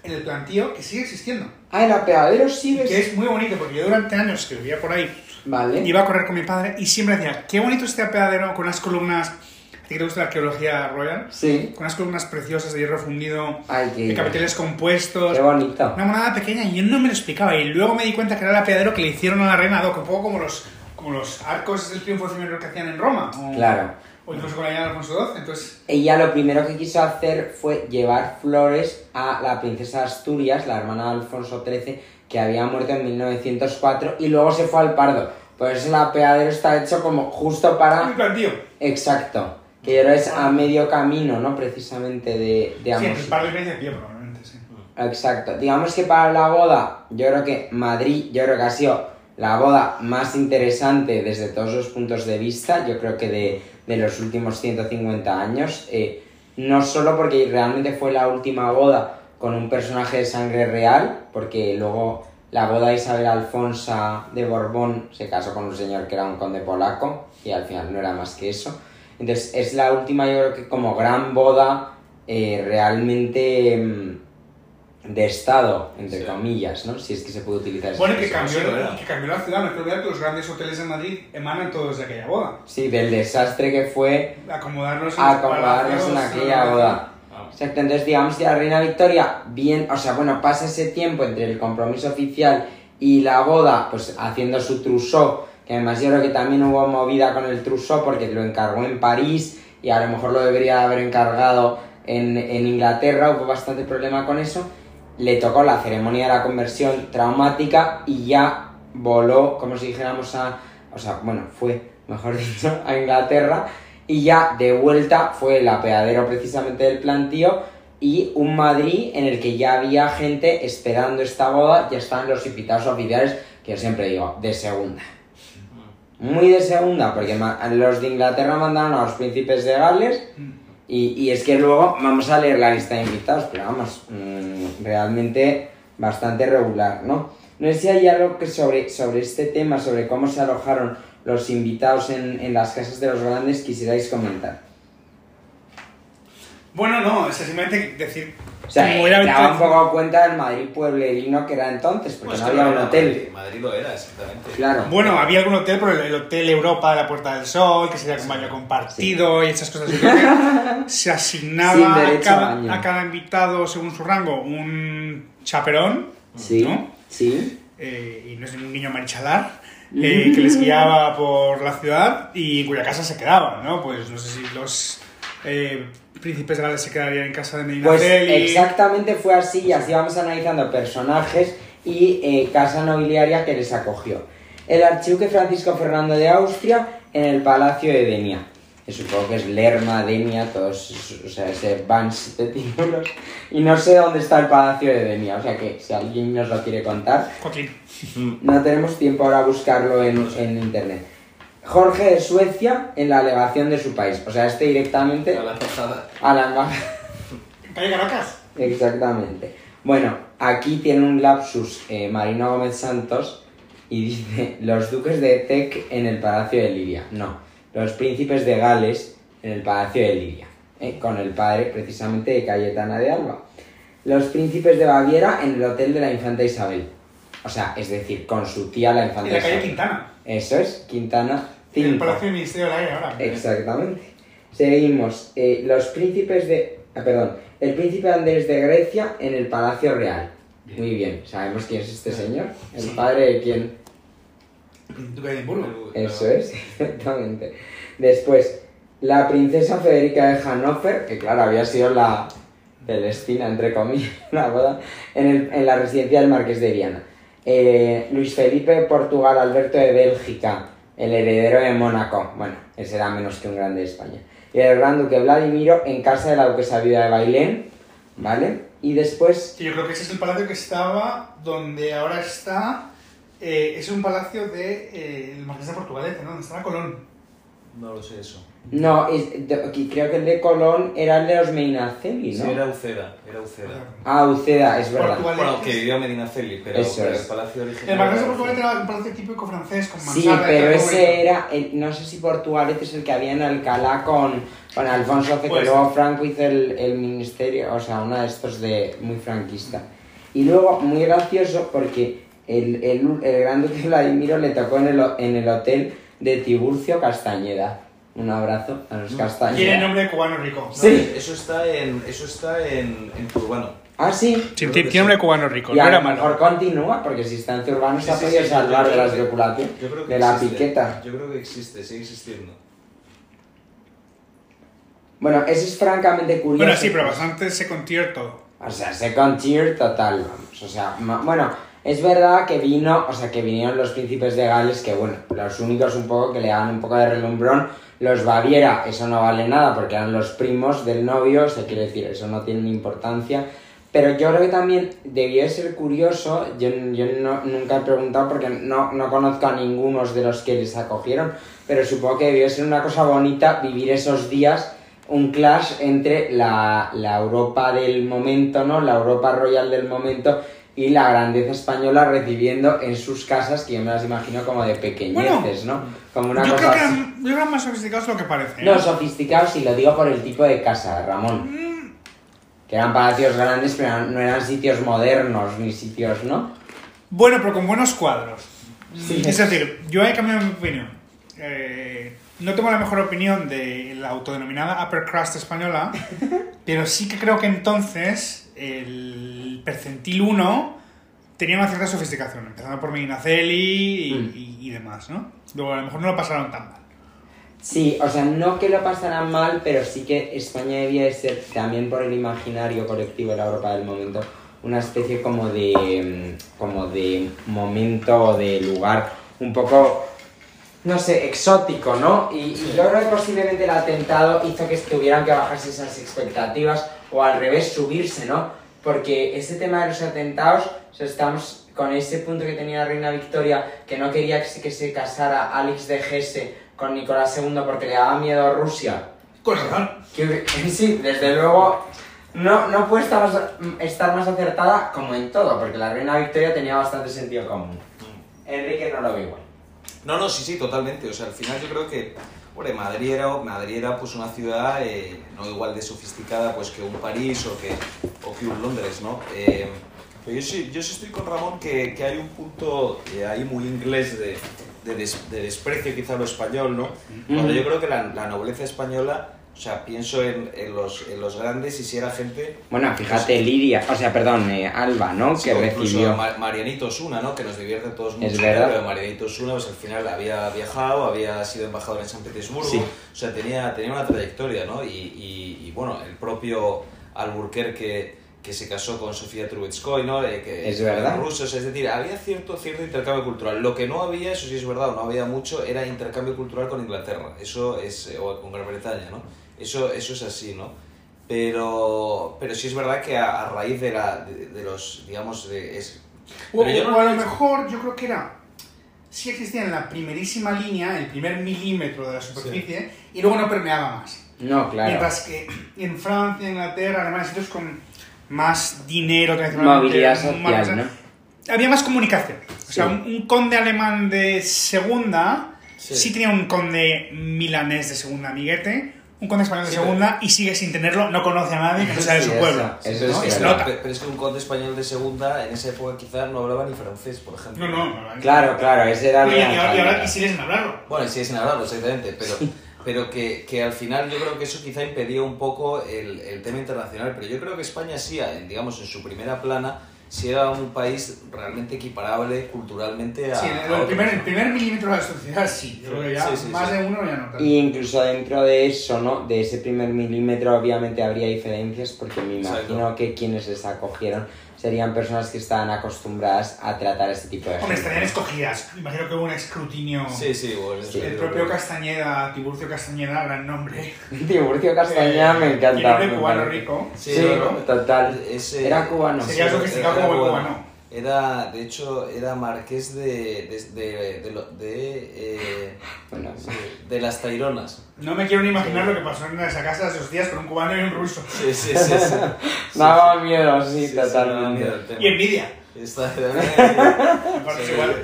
en el plantío que sigue existiendo. Ah, el apeadero Y sí que es muy bonito porque yo durante años que vivía por ahí Vale. iba a correr con mi padre y siempre decía, qué bonito este apeadero con unas columnas, a ti que te gusta la arqueología royal, Sí. con unas columnas preciosas de hierro fundido, Ay, de capiteles compuestos, qué bonito. una monada pequeña y yo no me lo explicaba y luego me di cuenta que era el apeadero que le hicieron a la reina Doc, un poco como los, como los arcos del triunfo que hacían en Roma, o, Claro. o incluso con la reina Alfonso XII, entonces... Ella lo primero que quiso hacer fue llevar flores a la princesa Asturias, la hermana de Alfonso XIII, que había muerto en 1904, y luego se fue al Pardo. Por eso el apeadero está hecho como justo Un para... plantío. Exacto. Que que es a medio camino, ¿no? Precisamente de, de Sí, ambos entre el par de de pie probablemente, sí. Exacto. Digamos que para la boda, yo creo que Madrid, yo creo que ha sido la boda más interesante desde todos los puntos de vista, yo creo que de, de los últimos 150 años. eh, no solo porque realmente fue la última boda con un personaje de sangre real, porque luego la boda de Isabel Alfonsa de Borbón se casó con un señor que era un conde polaco y al final no era más que eso. Entonces es la última, yo creo que como gran boda eh, realmente mm, de Estado, entre Sí. comillas, ¿no? Si es que se puede utilizar esa Bueno, y que cambió, que cambió la ciudad. No hay que olvidar que los grandes hoteles de Madrid emanan todos de aquella boda. Sí, del desastre que fue Acomodarnos en acomodarnos en aquella boda. Entonces digamos que la reina Victoria, bien, o sea, bueno, pasa ese tiempo entre el compromiso oficial y la boda, pues haciendo su trousseau, que además yo creo que también hubo movida con el trousseau porque lo encargó en París y a lo mejor lo debería haber encargado en, en Inglaterra, hubo bastante problema con eso. Le tocó la ceremonia de la conversión traumática y ya voló, como si dijéramos a, o sea, bueno, fue, mejor dicho, a Inglaterra y ya de vuelta fue el apeadero precisamente del plantío y un Madrid en el que ya había gente esperando esta boda, ya estaban los invitados oficiales, que yo siempre digo, de segunda. Muy de segunda, porque los de Inglaterra mandaron a los príncipes de Gales y, y es que luego vamos a leer la lista de invitados, pero vamos, mm, realmente bastante regular, ¿no? No sé si hay algo que sobre, sobre este tema, sobre cómo se alojaron los invitados en, en las casas de los grandes, quisierais comentar. Bueno, no, es simplemente decir. O sea, como era daba un poco cuenta del Madrid pueblerino que era entonces, porque Pues no había un era, hotel. Madrid, Madrid lo era, exactamente. Claro. Bueno, había algún hotel, pero el, el Hotel Europa de la Puerta del Sol, que sería con baño compartido y esas cosas. Que se asignaba a cada, baño. a cada invitado, según su rango, un chaperón, Sí, ¿no? sí. eh, y no es un niño marichalar, eh, que les guiaba por la ciudad y en cuya casa se quedaban, ¿no? Pues no sé si los eh, príncipes Gales se quedarían en casa de Medina Pues Celi. exactamente fue así y así vamos analizando personajes y eh, casa nobiliaria que les acogió. El archiduque Francisco Fernando de Austria en el Palacio de Denia. Que supongo que es Lerma, Denia, todos, esos- o sea, ese Vans de títulos. Y no sé dónde está el Palacio de Denia, o sea que si alguien nos lo quiere contar, Joaquín. no tenemos tiempo ahora a buscarlo en, en internet. Jorge de Suecia en la legación de su país, o sea, este directamente A la embajada. a la embajada. ¿Calle Caracas? Exactamente. Bueno, aquí tiene un lapsus eh, Marino Gómez Santos y dice los duques de Tec en el Palacio de Liria. No, los príncipes de Gales en el Palacio de Liria, eh, con el padre precisamente de Cayetana de Alba. Los príncipes de Baviera en el hotel de la infanta Isabel. O sea, es decir, con su tía la infanta En la calle Isabel. Quintana. Eso es, Quintana En el 5. Palacio del Ministerio del Aire ahora. Exactamente. Seguimos. eh, los príncipes de. ah, perdón. El príncipe Andrés de Grecia en el Palacio Real. Muy bien. ¿Sabemos quién es este señor? El Sí. padre de quién. Duque de Edimburgo. Eso es, exactamente. Después, la princesa Federica de Hannover, que claro, había sido la Celestina, entre comillas, la boda, en, el- en la residencia del Marqués de Viana. Eh, Luis Felipe de Portugal, Alberto de Bélgica, el heredero de Mónaco, bueno, ese era menos que un grande de España. Y el gran duque Vladimiro en casa de la duquesa viuda de Bailén, ¿vale? Y después, yo creo que ese es el palacio que estaba donde ahora está. Eh, es un palacio de eh, el Marqués de Portugalete, ¿no? Donde estaba Colón. No lo sé eso. no, es- de- aquí creo que el de Colón era el de los Medinaceli, ¿no? Sí, era Uceda, era Uceda. Ah, Uceda, es verdad. Portugal. Bueno, que vivió Medinaceli, pero, Eso pero es. el palacio original... El Marqués de era Portugalete era un palacio típico francés con Sí, mansarda. pero y todo ese era, el- no sé si Portugalete es el que había en Alcalá con, con Alfonso que Pues- luego Franco hizo el, el ministerio, o sea, uno de estos de muy franquista. Y luego, muy gracioso, porque el, el, el gran duque Vladimiro le tocó en el, en el hotel de Tiburcio Castañeda. Un abrazo a los Tiene Castañeda. nombre de cubano rico. No, Sí. Eso está en, eso está en, en Turbano. Ah, sí. Sí, tiene, tiene sí. nombre de cubano rico, Y no a era lo mejor malo. continúa, porque si está en Zurbano se ha podido sí, salvar de la especulación Yo creo que de la piqueta. Yo creo que existe, sigue existiendo. Bueno, eso es francamente curioso. Bueno, sí, pero bastante second tier todo. O sea, second tier total, vamos. O sea, bueno, es verdad que vino, o sea, que vinieron los príncipes de Gales, que bueno, los únicos un poco que le daban un poco de relumbrón. Los Baviera, eso no vale nada porque eran los primos del novio, o sea, quiero decir, eso no tiene importancia. Pero yo creo que también debió de ser curioso, yo, yo no- nunca he preguntado porque no, no conozco a ninguno de los que les acogieron, pero supongo que debió de ser una cosa bonita vivir esos días un clash entre la, la Europa del momento, ¿no? La Europa royal del momento y la grandeza española recibiendo en sus casas, que yo me las imagino como de pequeñeces, ¿no? Como una yo, cosa creo que eran, yo creo que eran más sofisticados de lo que parece. ¿eh? No, sofisticados y lo digo por el tipo de casa, Ramón. Mm, Que eran palacios grandes, pero no eran sitios modernos ni sitios, ¿no? Bueno, pero con buenos cuadros. Sí. Es decir, yo he cambiado mi opinión. Eh, no tengo la mejor opinión de la autodenominada upper crust española, pero sí que creo que entonces el percentil 1 tenía una cierta sofisticación, empezando por Medinaceli y, Mm. y- y demás, ¿no? Luego a lo mejor no lo pasaron tan mal. Sí, o sea, no que lo pasaran mal, pero sí que España debía de ser, también por el imaginario colectivo de la Europa del momento, una especie como de, mm, como de momento o de lugar un poco, no sé, exótico, ¿no? Y, y yo creo que posiblemente el atentado hizo que tuvieran que bajarse esas expectativas o al revés subirse, ¿no? Porque ese tema de los atentados, o sea, estamos con ese punto que tenía la reina Victoria, que no quería que se, que se casara Alex de Gese con Nicolás II porque le daba miedo a Rusia. Con razón. Que, sí, desde luego, no, no puede estar más, estar más acertada como en todo, porque la reina Victoria tenía bastante sentido común. Enrique no lo ve igual. No, no, sí, sí, totalmente. O sea, al final yo creo que, hombre, Madrid era, Madrid era pues una ciudad eh, no igual de sofisticada pues que un París o que, o que un Londres, ¿no? Eh, pero yo sí, yo sí estoy con Ramón que, que hay un punto eh, ahí muy inglés de, de, des- de desprecio quizá a lo español, ¿no? Cuando yo creo que la, la nobleza española, o sea, pienso en, en los, en los grandes y si era gente Bueno, fíjate, Liria, o sea, perdón, eh, Alba, ¿no? Sí, que recibió. Ma- Marianito Osuna, ¿no? Que nos divierte a todos mucho. Es verdad. Pero Marianito Osuna, pues al final había viajado, había sido embajador en San Petersburgo. Sí. O sea, tenía, tenía una trayectoria, ¿no? Y, y, y, bueno, el propio Alburquerque que se casó con Sofía Trubetskoy, ¿no? Eh, que Es verdad. rusos, es decir, había cierto, cierto intercambio cultural. Lo que no había, eso sí es verdad, o no había mucho, era intercambio cultural con Inglaterra. Eso es, eh, o con Gran Bretaña, ¿no? Eso, eso es así, ¿no? Pero, pero sí es verdad que a, a raíz de, la, de, de los, digamos, de... Es, O, no- a lo mejor yo creo que era. Sí existía en la primerísima línea, el primer milímetro de la superficie, y luego no permeaba más. No, claro. Mientras que en Francia, Inglaterra, Alemania, sitios con más dinero, tradicionalmente, Movilidad más- social, ¿no? Había más comunicación. O sea, Sí. un, un conde alemán de segunda sí. Sí. tenía un conde milanés de segunda amiguete, un conde español de Sí, segunda y sigue sin tenerlo, no conoce a nadie que no sea de Sí, su pueblo. eso Pero ¿no? es nota. pero- pero es que un conde español de segunda en esa época quizás no hablaba ni francés, por ejemplo. No, no, no. Claro, claro, ese era Y, el y ahora, y ahora y siguen sin hablarlo. Bueno, sigue sin hablarlo, exactamente, pero, pero que, que al final yo creo que eso quizá impedía un poco el, el tema internacional, pero yo creo que España sí, en, digamos, en su primera plana, sí era un país realmente equiparable culturalmente a... Sí, a el, el otros, primer, el primer milímetro de la sociedad sí. Yo creo que ya Sí, sí, más sí. de uno ya no. tanto. Y incluso dentro de eso, ¿no? De ese primer milímetro, obviamente habría diferencias, porque me Exacto. imagino que quienes les acogieron serían personas que estaban acostumbradas a tratar este tipo de Hombre, gente. estarían escogidas. Imagino que hubo un escrutinio. Sí, sí, bueno, Sí. El propio. Castañeda, Tiburcio Castañeda, gran nombre. Tiburcio Castañeda me encanta. Y nombre me cubano rico. Sí, no, total. ese- Era cubano. Sería sofisticado como el cubano. Era, de hecho, era marqués de, de, de, de, lo- de, eh, Bueno, sí, de las Taironas. No me quiero ni imaginar lo que pasó en esa casa esos días con un cubano y un ruso. Sí, sí, sí. sí. Sí, Daba sí. miedo, sí, Sí, sí, daba totalmente. miedo. Y envidia. Está igual.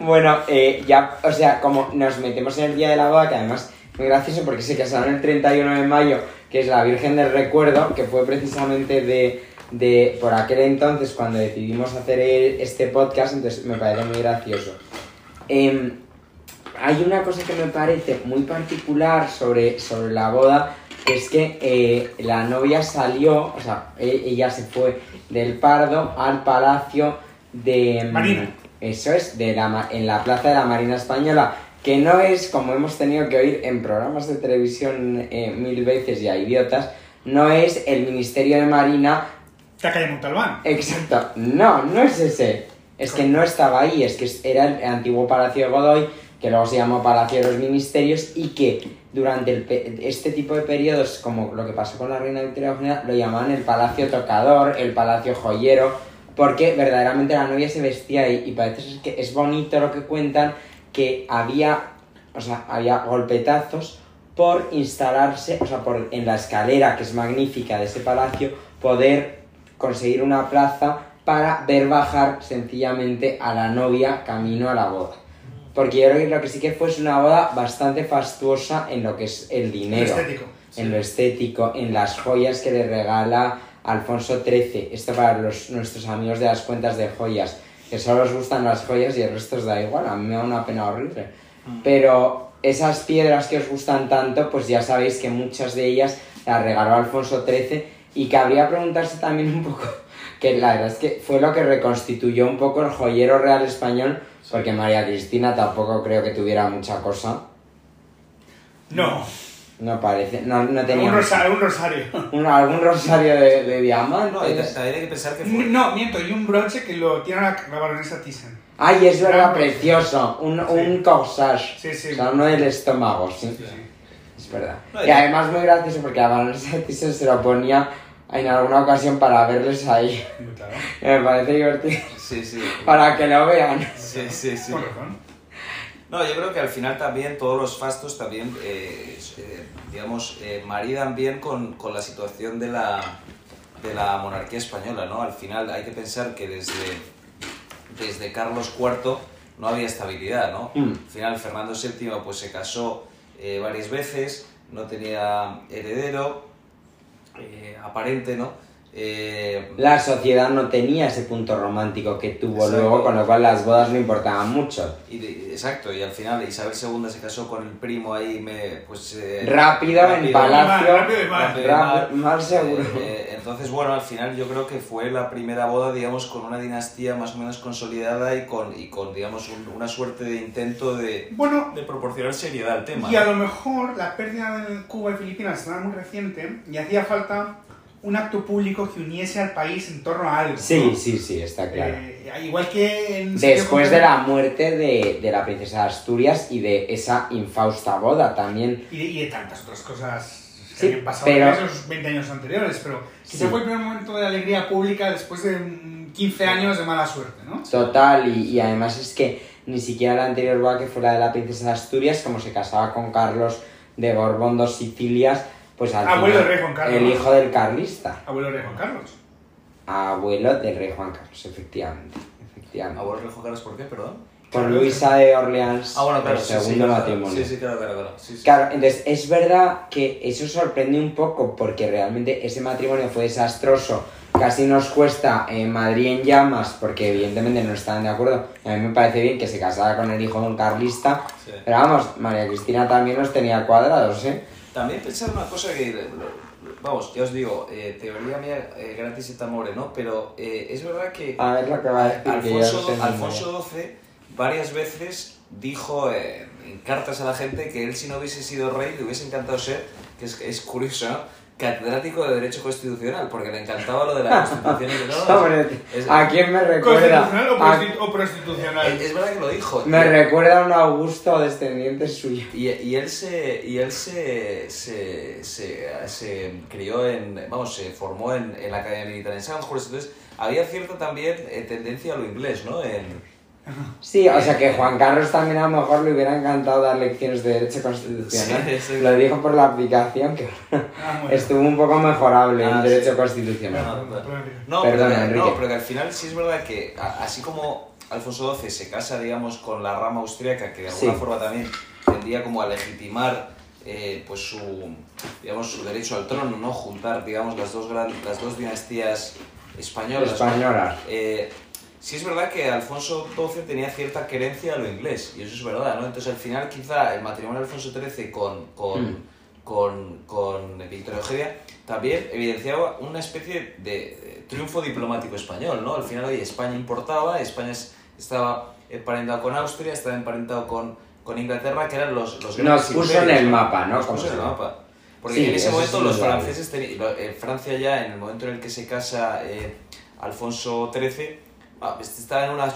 Bueno, eh, ya, o sea, como nos metemos en el día de la boda, que además es muy gracioso porque se casaron el 31 de mayo, que es la Virgen del Recuerdo, que fue precisamente de, de por aquel entonces cuando decidimos hacer este podcast, entonces me parece muy gracioso. Em, hay una cosa que me parece muy particular sobre, sobre la boda, que es que eh, la novia salió, o sea, e- ella se fue del Pardo al palacio de... mm, Marina. Eso es, de la, en la plaza de la Marina Española, que no es, como hemos tenido que oír en programas de televisión eh, mil veces y a idiotas, no es el Ministerio de Marina Caído Montalbán. Exacto, no, no es ese. Es que no estaba ahí, es que era el antiguo Palacio de Godoy, que luego se llamó Palacio de los Ministerios, y que durante este tipo de periodos, como lo que pasó con la Reina Victoria Eugenia, lo llamaban el Palacio Tocador, el Palacio Joyero, porque verdaderamente la novia se vestía ahí, y parece que es bonito lo que cuentan, que había, o sea, había golpetazos por instalarse, o sea, por en la escalera que es magnífica de ese palacio, poder conseguir una plaza para ver bajar sencillamente a la novia camino a la boda. Porque yo creo que lo que sí que fue es una boda bastante fastuosa en lo que es el dinero, estético. en lo estético, en las joyas que le regala Alfonso XIII. Esto para los, nuestros amigos de las cuentas de joyas, que solo os gustan las joyas y el resto os da igual, a mí me da una pena horrible. Pero esas piedras que os gustan tanto, pues ya sabéis que muchas de ellas las regaló Alfonso XIII y cabría preguntarse también un poco, que la verdad es que fue lo que reconstituyó un poco el joyero real español, porque María Cristina tampoco creo que tuviera mucha cosa. No, No parece, no, no tenía un rosario. Un rosario. un- algún rosario de, de diamantes. No, y ta- también hay que pensar que fue... No, miento, y un broche que lo tiene la, la baronesa Thyssen. Ay, es verdad, precioso. Un, un corsage. Sí, sí. O sea, uno del estómago, sí. Sí, sí. Es verdad. No, y además muy gracioso porque a Vanessa Thyssen se lo ponía en alguna ocasión para verles ahí. Claro. Me parece divertido. Sí, sí. Para que lo vean. Sí, sí, sí. No, yo creo que al final también todos los fastos también, eh, eh, digamos, eh, maridan bien con, con la situación de la, de la monarquía española, ¿no? Al final hay que pensar que desde, desde Carlos IV no había estabilidad, ¿no? Mm. Al final Fernando VII pues se casó eh, varias veces, no tenía heredero eh, aparente, ¿no? Eh, La sociedad no tenía ese punto romántico que tuvo Exacto. luego, con lo cual las bodas no importaban mucho. y de- exacto, y al final Isabel II se casó con el primo ahí, me, pues... eh, Rápido, en palacio. Rápido y mal. Rápido y Rápido, mal. mal seguro. Eh, eh, entonces, bueno, al final yo creo que fue la primera boda, digamos, con una dinastía más o menos consolidada y con, y con digamos, un- una suerte de intento de, Bueno, de proporcionar seriedad al tema. y a lo mejor la pérdida de Cuba y Filipinas era muy reciente y hacía falta un acto público que uniese al país en torno a algo. Sí, ¿no? sí, sí, está claro. Eh, igual que en... Después de la muerte de, de la princesa de Asturias y de esa infausta boda también. Y de, y de tantas otras cosas que Sí, habían pasado pero- en esos 20 años anteriores, pero quizá Sí. fue el primer momento de alegría pública después de mm, 15 años de mala suerte, ¿no? Total, y, y además es que ni siquiera la anterior boda que fue la de la princesa de Asturias, como se casaba con Carlos de Borbón dos Sicilias, pues al Abuelo final, del rey Juan Carlos, el hijo del carlista. Abuelo de Juan Carlos. Abuelo del rey Juan Carlos, efectivamente. efectivamente. ¿A vos Rejo Caras por qué, perdón? Con Luisa de Orleans, Ah, bueno, claro, el sí, sí, segundo claro, matrimonio. Sí, sí, claro, claro, claro. Sí, sí. Claro, entonces es verdad que eso sorprende un poco porque realmente ese matrimonio fue desastroso. Casi nos cuesta eh, Madrid en llamas porque evidentemente no estaban de acuerdo. A mí me parece bien que se casara con el hijo de un carlista. Sí. Pero vamos, María Cristina también los tenía cuadrados, ¿eh? También pensar una cosa que, vamos, ya os digo, eh, teoría mía eh, gratis et amore, ¿no? Pero eh, es verdad que A ver lo que va a decir. que Alfonso, Alfonso XII varias veces dijo en cartas a la gente que él si no hubiese sido rey le hubiese encantado ser, que es, es curioso, ¿no? Catedrático de Derecho Constitucional, porque le encantaba lo de la Constitución y todo. Es- ¿a quién me recuerda? ¿Constitucional o, A- o prostitucional? Es, es verdad que lo dijo. me recuerda a un Augusto descendiente suyo. Y, y él se y él se, se, se, se crió en vamos se formó en, en la academia militar en Sanjurjes entonces había cierta también eh, tendencia a lo inglés no en Sí, o sea que Juan Carlos también a lo mejor le hubiera encantado dar lecciones de Derecho Constitucional. Sí, sí. Lo dijo por la aplicación que Ah, bueno. estuvo un poco mejorable Ah, en Derecho sí. Constitucional. No, Perdón, perdón. no, Perdona, pero, no, pero que al final sí es verdad que así como Alfonso XII se casa digamos con la rama austríaca que de alguna Sí. forma también tendría como a legitimar eh, pues su digamos su derecho al trono no juntar digamos las dos gran, las dos dinastías españolas ¿no? Española. Eh, sí es verdad que Alfonso XII tenía cierta querencia a lo inglés, y eso es verdad, ¿no? Entonces al final quizá el matrimonio de Alfonso XIII con, con, Mm. con, con Victoria Eugenia también evidenciaba una especie de triunfo diplomático español, ¿no? Al final, oye, España importaba, España es- estaba emparentado con Austria, estaba emparentado con, con Inglaterra, que eran los, los Nos puso en el mapa, ¿no? Nos puso en el mapa. Porque Sí, en ese momento los verdad. franceses tenían... eh, Francia ya, en el momento en el que se casa eh, Alfonso XIII, estaba en una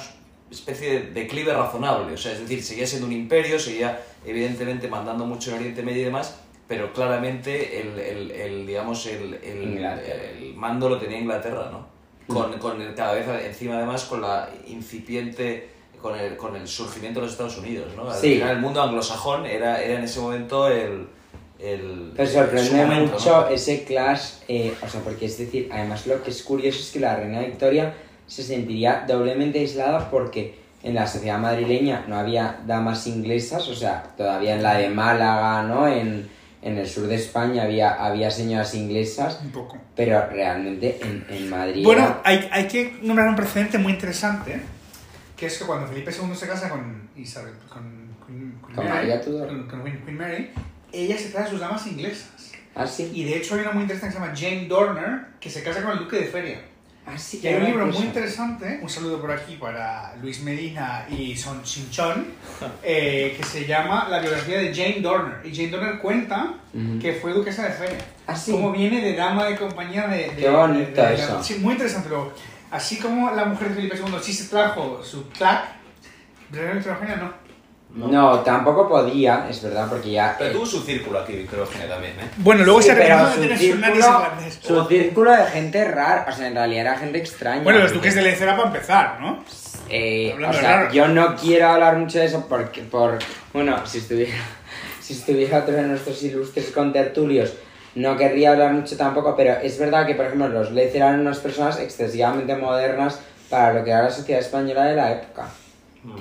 especie de declive razonable. O sea, es decir, seguía siendo un imperio, seguía evidentemente mandando mucho en Oriente Medio y demás, pero claramente el, el, el, digamos, el, el, mando lo tenía Inglaterra, ¿no? Con, con el- cada vez encima además con la incipiente... Con el, con el surgimiento de los Estados Unidos, ¿no? Al Sí. final el mundo anglosajón era, era en ese momento el, el... Pero sorprende mucho ¿no? ese clash, eh, o sea, porque es decir, además lo que es curioso es que la reina Victoria se sentiría doblemente aislada porque en la sociedad madrileña no había damas inglesas, o sea, todavía en la de Málaga, ¿no? En, en el sur de España había, había señoras inglesas, Un poco. pero realmente en, en Madrid... Bueno, era- hay, hay que nombrar un precedente muy interesante, que es que cuando Felipe II se casa con Isabel, con, Con Queen Mary, ella se trae a sus damas inglesas. Ah, sí. Y de hecho hay una muy interesante que se llama Jane Dorner, que se casa con el duque de Feria. Ah, sí, Y hay un libro muy interesante, un saludo por aquí para Luis Medina y Son Chinchón, eh, que se llama La biografía de Jane Dorner. Y Jane Dorner cuenta Ujú. que fue duquesa de Feria. Ah, sí. Como viene de dama de compañía de... de- Qué bonito de- de- eso. Sí, muy interesante. Luego, así como la mujer de Felipe II sí se trajo su clac, Reina Eugenia no. No, tampoco podía, es verdad, porque ya... Pero eh, tuvo su círculo aquí, Eugenia, también, ¿eh? Bueno, luego Sí, se pero arrepintió de su tener círculo, su círculo de gente rara, o sea, en realidad era gente extraña. Bueno, los duques de Lecera para empezar, ¿no? Eh, Hablando o de sea, raro. yo no quiero hablar mucho de eso porque, por, bueno, si estuviera, si estuviera otro de nuestros ilustres contertulios, no querría hablar mucho tampoco, pero es verdad que, por ejemplo, los Leith eran unas personas excesivamente modernas para lo que era la sociedad española de la época.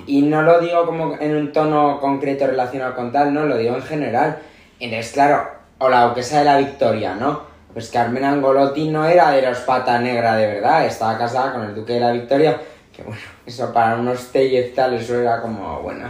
Y no lo digo como en un tono concreto relacionado con tal, no, lo digo en general. Entonces, claro, o la duquesa de la Victoria, ¿no? Pues Carmen Angolotti no era de los pata negra de verdad, estaba casada con el duque de la Victoria, que bueno, eso para unos tellez tal, eso era como, bueno,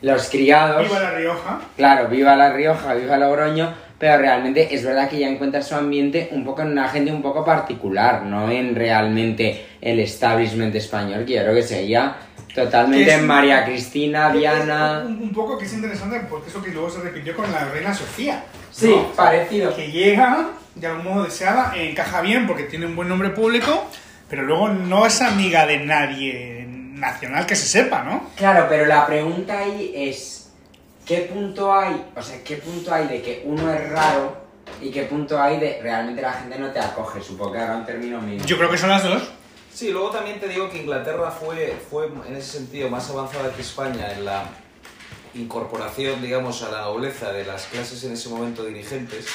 los criados... Viva La Rioja. Claro, viva La Rioja, viva Logroño, pero realmente es verdad que ya encuentra su ambiente un poco en una gente un poco particular, no en realmente el establishment español, que yo creo que seguía totalmente es María Cristina, Diana... Un, un poco que es interesante porque eso que luego se repitió con la reina Sofía. Sí, ¿no? parecido. Que llega de algún modo deseada, encaja bien porque tiene un buen nombre público, pero luego no es amiga de nadie nacional que se sepa, ¿no? Claro, pero la pregunta ahí es, ¿qué punto hay? O sea, ¿qué punto hay de que uno es raro y qué punto hay de realmente la gente no te acoge? Supongo que habrá un término medio. Yo creo que son las dos. Sí, luego también te digo que Inglaterra fue, fue en ese sentido más avanzada que España en la incorporación, digamos, a la nobleza de las clases en ese momento dirigentes.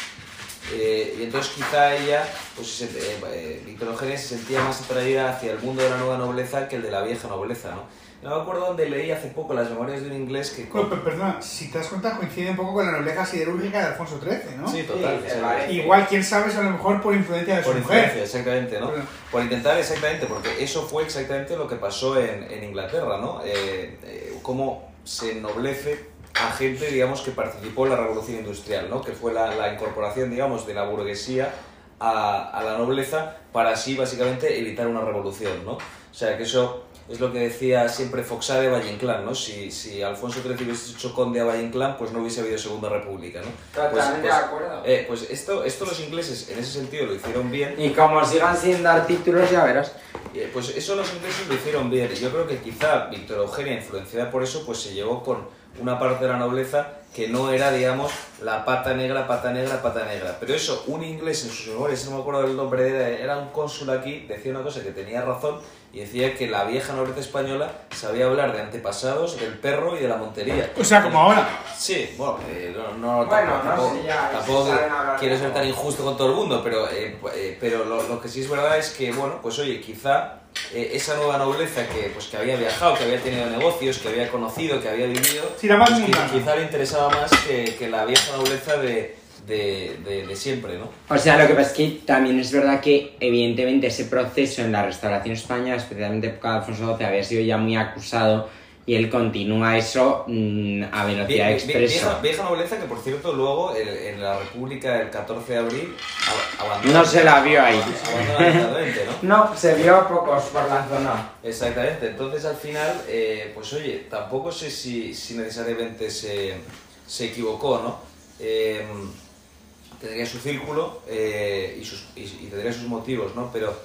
Eh, y entonces quizá ella, pues se- eh, eh, Víctor Eugenia se sentía más atraída hacia el mundo de la nueva nobleza que el de la vieja nobleza, ¿no? No me acuerdo donde leí hace poco las memorias de un inglés que... Bueno, pero perdona, si te das cuenta coincide un poco con la nobleza siderúrgica de Alfonso XIII, ¿no? Sí, total. Sí, vale. Igual, quién sabe, a lo mejor por influencia de su Por mujer. influencia, exactamente, ¿no? Por intentar, exactamente, porque eso fue exactamente lo que pasó en, en Inglaterra, ¿no? Eh, eh, cómo se ennoblece a gente, digamos, que participó en la revolución industrial, ¿no? Que fue la, la incorporación, digamos, de la burguesía a, a la nobleza para así, básicamente, evitar una revolución, ¿no? O sea, que eso es lo que decía siempre Foxá de Valle Inclán, ¿no? Si, si Alfonso XIII hubiese hecho conde a Valle Inclán, pues no hubiese habido Segunda República, ¿no? Pues- Totalmente pues, de acuerdo. eh, pues esto, esto los ingleses en ese sentido lo hicieron bien. Y como sigan sin dar títulos, ya verás. Eh, Pues eso los ingleses lo hicieron bien. Yo creo que quizá Victoria Eugenia, influenciada por eso, pues se llevó con una parte de la nobleza que no era, digamos, la pata negra, pata negra, pata negra. Pero eso, un inglés en sus memorias, no me acuerdo del nombre, era, era un cónsul aquí, decía una cosa que tenía razón y decía que la vieja nobleza española sabía hablar de antepasados, del perro y de la montería. O sea, como ahora. Sí, bueno, eh, no, no, Bueno, tampoco, no sé ya, tampoco hablar quiero ser tan injusto con todo el mundo, pero, eh, eh, pero lo, lo que sí es verdad es que, bueno, pues oye, quizá eh, esa nueva nobleza que, pues, que había viajado, que había tenido negocios, que había conocido, que había vivido, Sí, más pues, mundana. quizá le interesaba más que, que la vieja nobleza de, de, de, de siempre, ¿no? O sea, lo que pasa es que también es verdad que, evidentemente, ese proceso en la restauración española, especialmente en época de Alfonso XII, había sido ya muy acusado y él continúa eso mm, a velocidad expresa. vieja, nobleza que, por cierto, luego el- en la República del 14 de abril ab- abandona. No se la vio ahí. ¿no? No, se vio a pocos por la zona. Exactamente, entonces al final, eh, pues oye, tampoco sé si, si necesariamente se, se equivocó, ¿no? Eh, tendría su círculo eh, y, sus, y, y tendría sus motivos, ¿no? Pero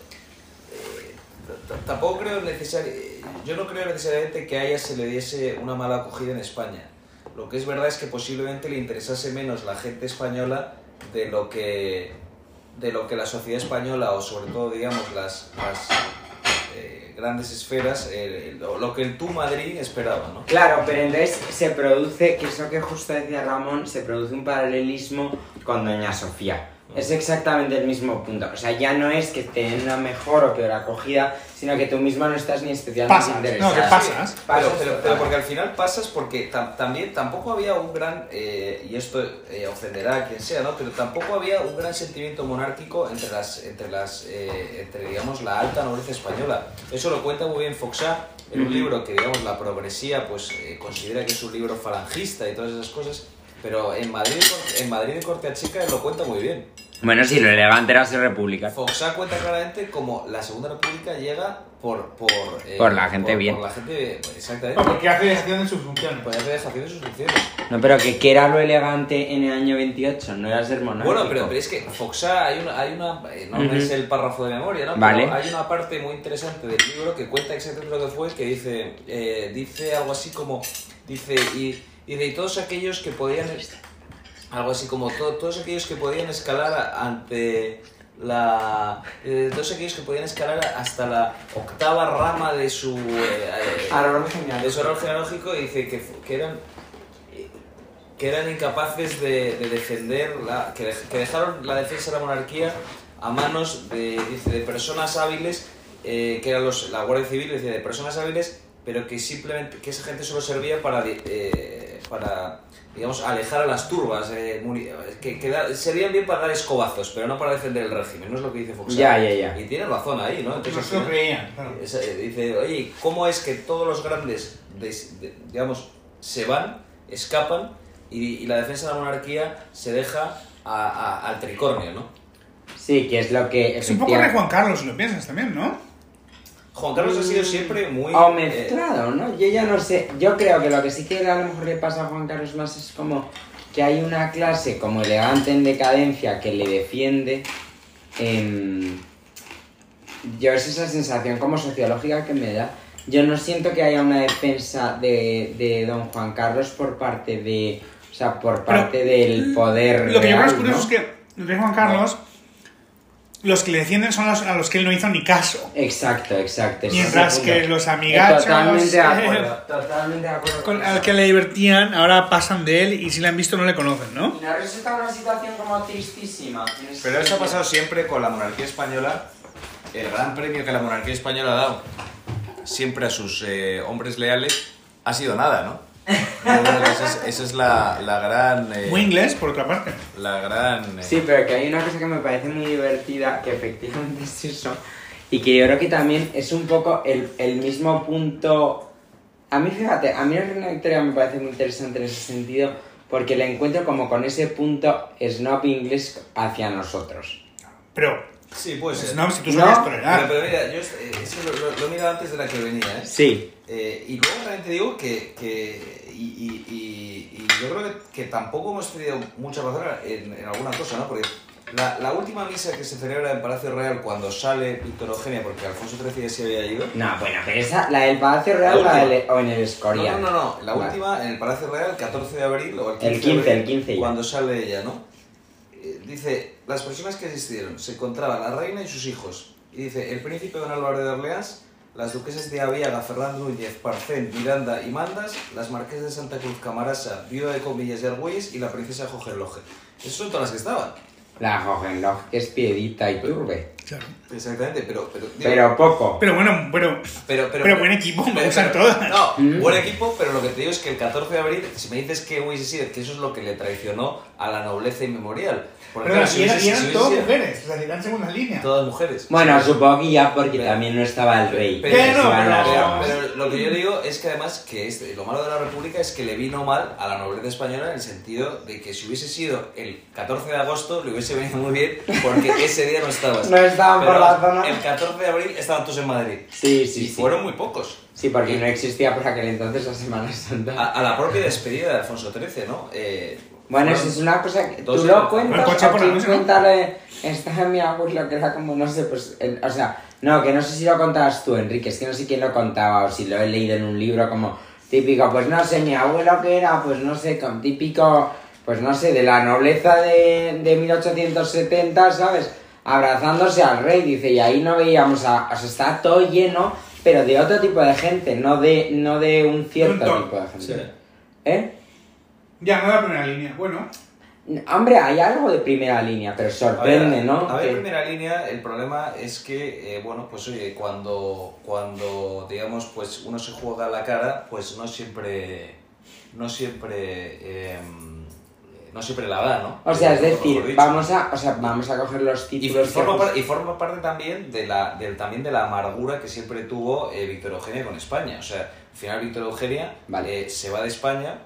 tampoco creo necesari- yo no creo necesariamente que a ella se le diese una mala acogida en España. Lo que es verdad es que posiblemente le interesase menos la gente española de lo que, de lo que la sociedad española o sobre todo, digamos, las, las eh, grandes esferas eh, lo, lo que el tú Madrid esperaba, ¿no? Claro, pero entonces se produce, que eso que justo decía Ramón, se produce un paralelismo con Doña Sofía. Es exactamente el mismo punto. O sea, ya no es que te den una mejor o peor acogida, sino que tú misma no estás ni especialmente Pasas, interesada. no, que pasas. Pero, Pasas, pero- total. pero porque al final pasas porque tam- también tampoco había un gran, eh, y esto eh, ofenderá a quien sea, ¿no? Pero tampoco había un gran sentimiento monárquico entre las, entre las, eh, entre digamos la alta nobleza española. Eso lo cuenta muy bien Foxá en un libro que digamos la progresía pues eh, considera que es un libro falangista y todas esas cosas. Pero en Madrid, en Madrid de Corte a Chica lo cuenta muy bien. Bueno, sí, lo elegante era ser república. Foxá cuenta claramente como la Segunda República llega por... Por, eh, Por la gente por- bien. Por la gente, exactamente. Porque hace dejación de sus funciones. Pues hace dejación de sus funciones. No, pero que ¿qué era lo elegante en el año 28? No era ser monárquico. Bueno, pero, pero es que Foxá hay una, hay una eh, no Ujú. es el párrafo de memoria, ¿no? Vale. Pero hay una parte muy interesante del libro que cuenta exactamente lo que fue, que dice, eh, dice algo así como, dice, y, dice, y todos aquellos que podían, algo así como, to- todos aquellos que podían escalar ante la, eh, todos aquellos que podían escalar hasta la octava rama de su, eh, eh, Árbol de su árbol genealógico, dice que, que eran que eran incapaces de, de defender, la, que, que dejaron la defensa de la monarquía a manos de, dice, de personas hábiles, eh, que eran los, la Guardia Civil, dice, de personas hábiles, pero que simplemente, que esa gente solo servía para, eh, para digamos, alejar a las turbas, eh, que, que da- servían bien para dar escobazos, pero no para defender el régimen, no es lo que dice Fox. Ya, ya, ya. Y tiene razón ahí, ¿no? No Entonces, se lo creían, claro. es- eh, dice, oye, ¿cómo es que todos los grandes, des- de- digamos, se van, escapan y, y la defensa de la monarquía se deja a- a- al tricornio, ¿no? Sí, que es lo que... Es un poco de Juan Carlos, si lo piensas también, ¿no? Juan Carlos ha sido siempre muy... O eh, mezclado, ¿no? Yo ya no sé. Yo creo que lo que sí que a lo mejor le pasa a Juan Carlos más es como que hay una clase como elegante en decadencia que le defiende. em, yo es esa sensación como sociológica que me da. Yo no siento que haya una defensa de, de don Juan Carlos por parte de. O sea, por Pero, parte del poder. Lo que yo creo real, es curioso ¿no? es que Juan Carlos, los que le defienden son los a los que él no hizo ni caso. Exacto, exacto. Mientras el que los amigachos Totalmente de eh, acuerdo. Totalmente de acuerdo. con, con al que le divertían, ahora pasan de él y si le han visto no le conocen, ¿no? Y nos resulta una situación como tristísima. Pero eso ha pasado siempre con la monarquía española. El gran premio que la monarquía española ha dado siempre a sus eh, hombres leales ha sido nada, ¿no? Esa es, esa es la, la gran... eh, Muy inglés, por otra parte. La gran... eh, Sí, pero que hay una cosa que me parece muy divertida, que efectivamente es eso, y que yo creo que también es un poco el, el mismo punto... A mí, fíjate, a mí la Reina Victoria me parece muy interesante en ese sentido, porque la encuentro como con ese punto snob inglés hacia nosotros. Pero, Sí, puede ser. no, si tú No, sabes Pero, tolerar. pero mira, yo eh, eso lo, lo- lo he mirado antes de la que venía, ¿eh? Sí. Eh, y luego también te digo que, que y, y- y- yo creo que, que tampoco hemos tenido mucha razón en, en alguna cosa, ¿no? Porque la, la última misa que se celebra en Palacio Real cuando sale Víctor Eugenia, porque Alfonso XIII ya se había ido. No, bueno, pero esa, la del Palacio Real La la del- o en el No, Escorial. no, no, no, la Vale. última en el Palacio Real, el 14 de abril o el 15, El 15, de abril, el 15 ya. cuando sale ella, ¿no? Eh, Dice, las personas que asistieron, se encontraban la reina y sus hijos. Y dice, el príncipe don Álvaro de Orleans, las duquesas de Aviaga, Fernando Núñez, Parcén, Miranda y Mandas, las marquesas de Santa Cruz, Camarasa, viuda de Comillas y Argüelles y la princesa Hohenlohe. Esas son todas las que estaban. La Hohenlohe, que es piedita y turbe. Claro. Exactamente, pero... Pero, digo, Pero poco. Pero bueno, bueno, pero, pero, pero buen equipo, me gustan pero- todas. No, Mm. buen equipo, pero lo que te digo es que el 14 de abril, si me dices que sido, que eso es lo que le traicionó a la nobleza inmemorial. Pero si eran, todas mujeres, o sea, eran segundas líneas. Todas mujeres. Bueno, supongo que ya porque Pero- también no estaba el rey. Pero, Pero, las pero- lo que yo digo es que además que este- lo malo de la República es que le vino mal a la nobleza española en el sentido de que si hubiese sido el 14 de agosto le hubiese venido muy bien porque ese día no estabas. No estaban por la zona. El 14 de abril estaban todos en Madrid. Sí, sí, y sí. fueron muy pocos. Sí, porque no existía por aquel entonces la Semana Santa. A, a la propia despedida de Alfonso XIII, ¿no? Eh, Bueno, eso es una cosa que tú lo cuentas coche o por la noche, ¿no? está en mi abuelo que era como, no sé, pues, el- o sea, no, que no sé si lo contabas tú, Enrique, es que no sé quién lo contaba o si lo he leído en un libro como típico, pues no sé, mi abuelo que era, pues no sé, con típico, pues no sé, de la nobleza de, de 1870, ¿sabes? abrazándose al rey, dice, y ahí no veíamos a... O sea, está todo lleno, pero de otro tipo de gente, no de, no de un cierto tipo de Sí. gente. ¿Eh? Ya, no la primera línea. Bueno, Hombre, hay algo de primera línea, pero sorprende, A ver, ¿no? A ver, Que- primera línea, el problema es que, eh, bueno, pues oye, cuando, cuando, digamos, pues uno se juega la cara, pues no siempre, no siempre, eh, no siempre la da, ¿no? O sea, es Eh, decir, vamos a, o sea, vamos a coger los Y, y títulos. que forma par- y forma parte también de la, del, también de la amargura que siempre tuvo eh, Víctor Eugenia con España. O sea, al final Víctor Eugenia Vale. eh, se va de España,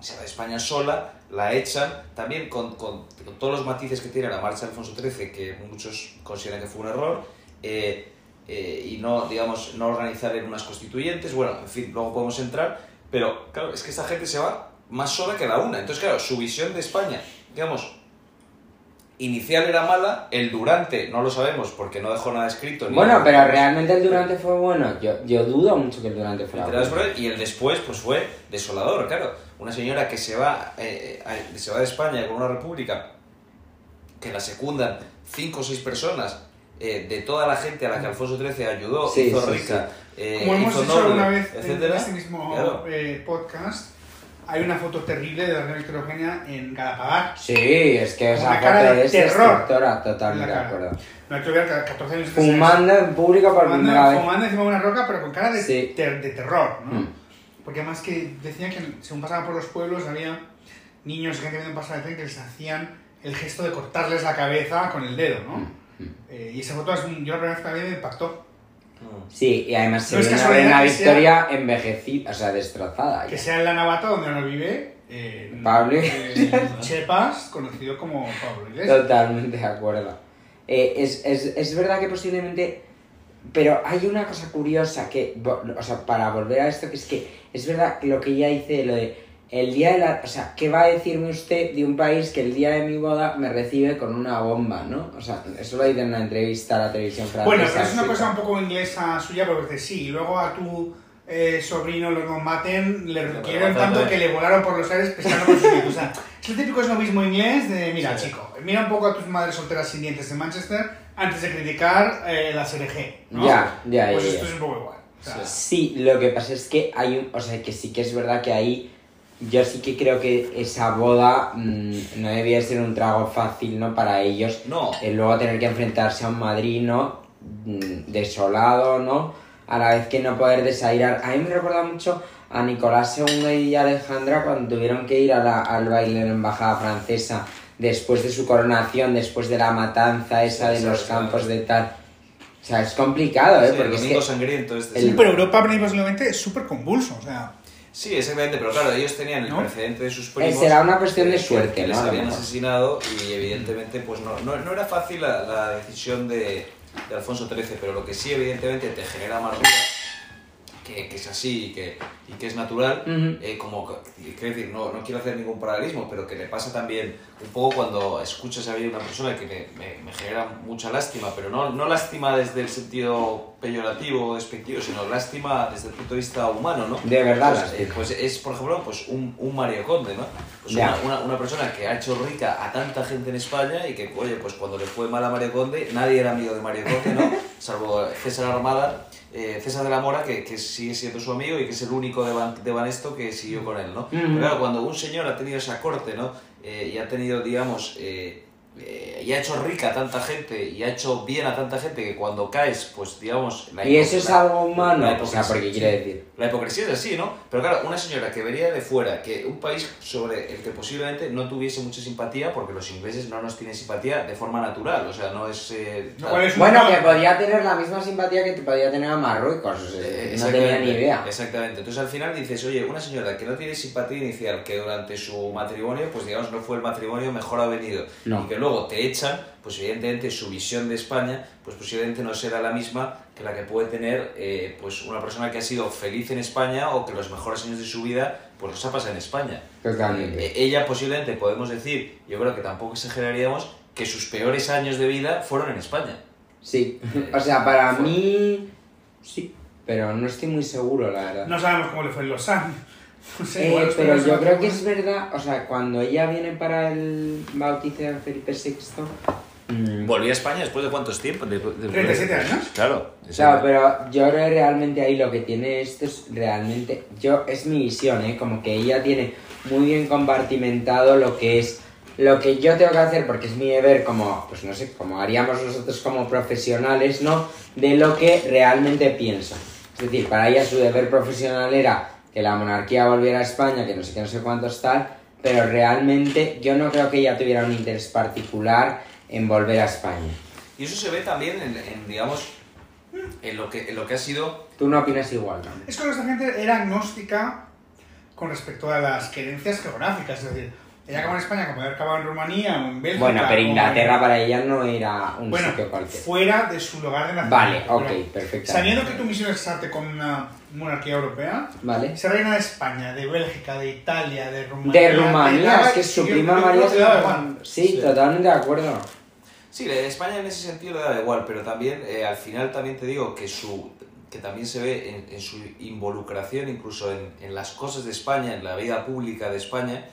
se va de España sola, la echan, también con, con- con todos los matices que tiene la marcha de Alfonso XIII, que muchos consideran que fue un error, eh, eh, y no, digamos, no organizar en unas constituyentes, bueno, en fin, luego podemos entrar, pero claro, es que esta gente se va más sola que la una. Entonces, claro, su visión de España, digamos, inicial era mala, el durante no lo sabemos porque no dejó nada escrito. ni Bueno, nada. pero realmente el Durante fue bueno. Yo, yo dudo mucho que el Durante fuera bueno. y el después pues fue desolador, claro. Una señora que se va, eh, a- se va de España con una república que la secundan cinco o seis personas eh, de toda la gente a la que Alfonso XIII ayudó, Sí, hizo sí, rica, eh, como hemos hizo dicho noble, alguna vez en etcétera. este mismo Claro. eh, podcast, hay una foto terrible de la reina Victoria Eugenia en Galapagar. Sí, es que esa una cara foto de es terror totalmente en de acuerdo. No hay que ver que a 14 años Fumando en público por primera fumando, vez. fumando encima de una roca, pero con cara de, Sí. ter- de terror, ¿no? Mm. Porque además que decían que según pasaban por los pueblos había niños y gente viendo pasar el tren que les hacían el gesto de cortarles la cabeza con el dedo, ¿no? Mm. Eh, y esa foto es, yo la primera vez que la vi me impactó. Mm. Sí, y además se No es ve una reina que sea- Victoria envejecida, o sea, destrozada. Que ya. sea en la Navata, donde ahora vive, eh, Pablo. eh, Chepas, conocido como Pablo Iglesias. Totalmente de acuerdo. Eh, es, es, es verdad que posiblemente... Pero hay una cosa curiosa que... O sea, para volver a esto, que es que es verdad que lo que ella dice, lo de... El día de la... O sea, ¿qué va a decirme usted de un país que el día de mi boda me recibe con una bomba, no? O sea, eso lo dice en una entrevista a la televisión francesa. Bueno, pero es una cosa un poco inglesa suya, porque dice, sí, y luego a tu eh, sobrino lo maten, le pero quieren bastante. tanto que le volaron por los aires pescando con sus. O sea, es el típico esnovismo inglés de, mira, Sí. chico, mira un poco a tus madres solteras sin dientes de Manchester antes de criticar eh, la SRG, ¿no? Ya, ya, Pues ya, esto ya. es un poco igual. O sea, Sí, lo que pasa es que hay un... O sea, que sí que es verdad que ahí... Yo sí que creo que esa boda mm, no debía ser un trago fácil, ¿no? Para ellos. No, El luego tener que enfrentarse a un Madrid, ¿no? Mm, Desolado, ¿no? A la vez que no poder desairar. A mí me recuerda mucho a Nicolás II y Alejandra cuando tuvieron que ir a la- al baile en la embajada francesa después de su coronación, después de la matanza esa Sí, de los sí, sí. campos de tal. O sea, es complicado, ¿eh? sí, el Porque es domingo que... sangriento este. el- Sí, pero Europa posiblemente es súper convulso, o sea... Sí, exactamente, pero claro, ellos tenían el ¿No? precedente de sus Eh, primos. será una cuestión de suerte, que ¿no? les habían asesinado y evidentemente pues no, no, no era fácil la, la decisión de, de Alfonso XIII, pero lo que sí evidentemente te genera amargura, que, que es así y que, y que es natural, Ujú. eh, como, quiero decir, no, no quiero hacer ningún paralelismo, pero que le pasa también un poco cuando escuchas a una persona que me, me- me genera mucha lástima, pero no, no lástima desde el sentido peyorativo o despectivo, sino lástima desde el punto de vista humano, ¿no? De verdad, Pues, eh, pues es, por ejemplo, pues un, un Mario Conde, ¿no? Pues una, una, una persona que ha hecho rica a tanta gente en España y que, oye, pues cuando le fue mal a Mario Conde, nadie era amigo de Mario Conde, ¿no? Salvo César Armada, eh, César de la Mora, que, que sigue siendo su amigo y que es el único de, Ban- de Banesto que siguió con él, ¿no? Pero claro, cuando un señor ha tenido esa corte, ¿no? Eh, y ha tenido, digamos, eh, eh, y ha hecho rica a tanta gente y ha hecho bien a tanta gente que cuando caes, pues digamos... la Y eso es la- algo humano, la o sea, porque quiere decir... La hipocresía es así, ¿no? Pero claro, una señora que venía de fuera, que un país sobre el que posiblemente no tuviese mucha simpatía, porque los ingleses no nos tienen simpatía de forma natural, o sea, no es... eh, Bueno, que podía tener la misma simpatía que te podía tener a Marruecos, o sea, Eh, no tenía ni idea. Exactamente. Entonces al final dices, oye, una señora que no tiene simpatía inicial, que durante su matrimonio, pues digamos, no fue el matrimonio mejor avenido, No. y que luego te echan, pues evidentemente su visión de España, pues posiblemente no será la misma que la que puede tener eh, pues una persona que ha sido feliz en España o que los mejores años de su vida pues los ha pasado en España. Totalmente. Eh, ella posiblemente podemos decir, yo creo que tampoco exageraríamos, que sus peores años de vida fueron en España. Sí, o sea, para Fue- mí... Sí, pero no estoy muy seguro, la verdad. No sabemos cómo le fue en Lausanne. No Eh, pero yo creo que es verdad, o sea, cuando ella viene para el bautizo de Felipe VI, Mm, Volví a España después de cuántos tiempos? De- de- 37 años. Claro. Claro, pero yo creo que realmente ahí lo que tiene esto es realmente, yo es mi visión, ¿eh? Como que ella tiene muy bien compartimentado lo que es lo que yo tengo que hacer, porque es mi deber como, pues no sé, como haríamos nosotros como profesionales, ¿no? De lo que realmente pienso. Es decir, para ella su deber profesional era que la monarquía volviera a España, que no sé qué, no sé cuántos tal, pero realmente yo no creo que ella tuviera un interés particular en volver a España. Y eso se ve también en, en, digamos, en lo, que, en lo que ha sido... Tú no opinas igual, ¿no? Es que esta gente era agnóstica con respecto a las creencias geográficas. Es decir, ella acabó en España como haber acabado en Rumanía o en Bélgica. Bueno, pero en- Inglaterra para ella no era un Bueno, sitio cualquiera. fuera de su lugar de nacimiento. Vale, ok, perfecto. Sabiendo que tu misión es casarte con una monarquía europea, Vale. ser reina de España, de Bélgica, de Italia, de Rumanía. De Rumanía, es que su prima María es. Sí, Sí. totalmente de acuerdo. Sí, de España en ese sentido le da igual, pero también eh, al final también te digo que su que también se ve en, en su involucración incluso en, en las cosas de España, en la vida pública de España,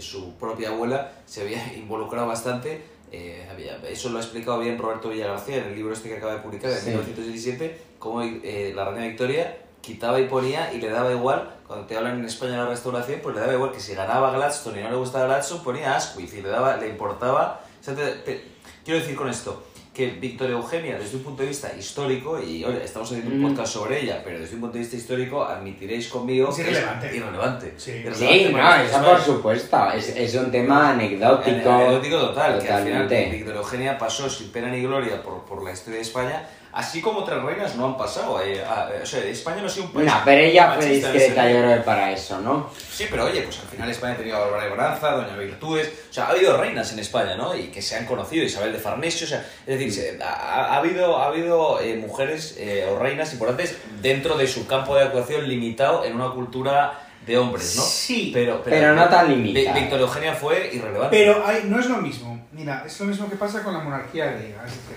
su propia abuela se había involucrado bastante, eh, había- eso lo ha explicado bien Roberto Villagarcía en el libro este que acaba de publicar en Sí. 1917, cómo eh, la reina Victoria quitaba y ponía y le daba igual, cuando te hablan en España de la restauración, pues le daba igual que si ganaba Gladstone y no le gustaba Gladstone, ponía Asquith y le, daba, le importaba... o sea, te- te- quiero decir con esto, que Victoria Eugenia, desde un punto de vista histórico, y oye, estamos haciendo un Mm. podcast sobre ella, pero desde un punto de vista histórico, admitiréis conmigo Es que irrelevante. es irrelevante. Sí. Irrelevante Sí, no, es eso que por es- supuesto. Es, es un tema anecdótico. Anecdótico total, que al final Totalmente. Victoria Eugenia pasó sin pena ni gloria por, por la historia de España, así como otras reinas no han pasado. eh, ah, eh, o sea, España no ha sido un país No, pero ella fue discreta, yo creo para eso, ¿no? Sí, pero oye, pues al final España ha tenido a Bárbara de Bonanza, Doña Virtudes, o sea, ha habido reinas en España, ¿no? Y que se han conocido, Isabel de Farnesio, o sea, es decir, se- ha, ha habido, ha habido eh, mujeres eh, o reinas importantes dentro de su campo de actuación limitado en una cultura de hombres, ¿no? Sí, pero, pero no tan limitado. Vi- Victoria Eugenia fue irrelevante. Pero hay- no es lo mismo. Mira, es lo mismo que pasa con la monarquía griega. Es decir,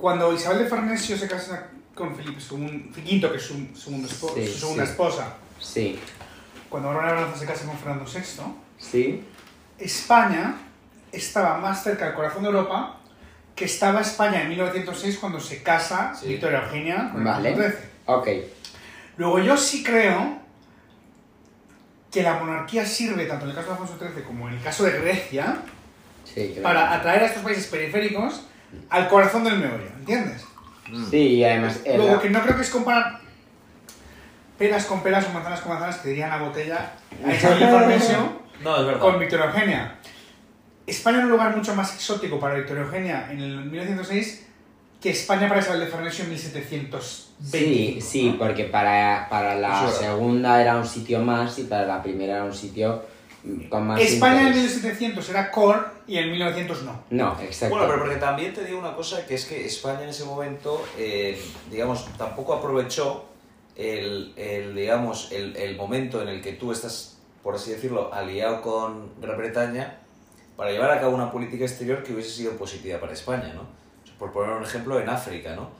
cuando Isabel de Farnesio se casa con Felipe II, V, que es su, segundo espo- Sí, su segunda sí. esposa, Sí, cuando de Braganza se casa con Fernando VI, sí. España estaba más cerca del corazón de Europa que estaba España en 1906 cuando se casa Sí. Victoria Eugenia con Vale. Ok. Luego yo sí creo que la monarquía sirve tanto en el caso de Alfonso XIII como en el caso de Grecia Sí, para atraer a estos países periféricos al corazón del meollo, ¿entiendes? Sí, y además. Luego que no creo que es comparar peras con peras o manzanas con manzanas, que dirían la botella a Isabel de Farnesio No, es verdad. con Victoria Eugenia. España era un lugar mucho más exótico para Victoria Eugenia en el 1906 que España para Isabel de Farnesio en 1720. Sí, sí, porque para, para la segunda era un sitio más y para la primera era un sitio con más. España en interés. 1700 era core y en 1900 no. No, exacto. Bueno, pero porque también te digo una cosa, que es que España en ese momento, eh, digamos, tampoco aprovechó el, el, digamos, el, el momento en el que tú estás, por así decirlo, aliado con Gran Bretaña para llevar a cabo una política exterior que hubiese sido positiva para España, ¿no? Por poner un ejemplo, en África, ¿no?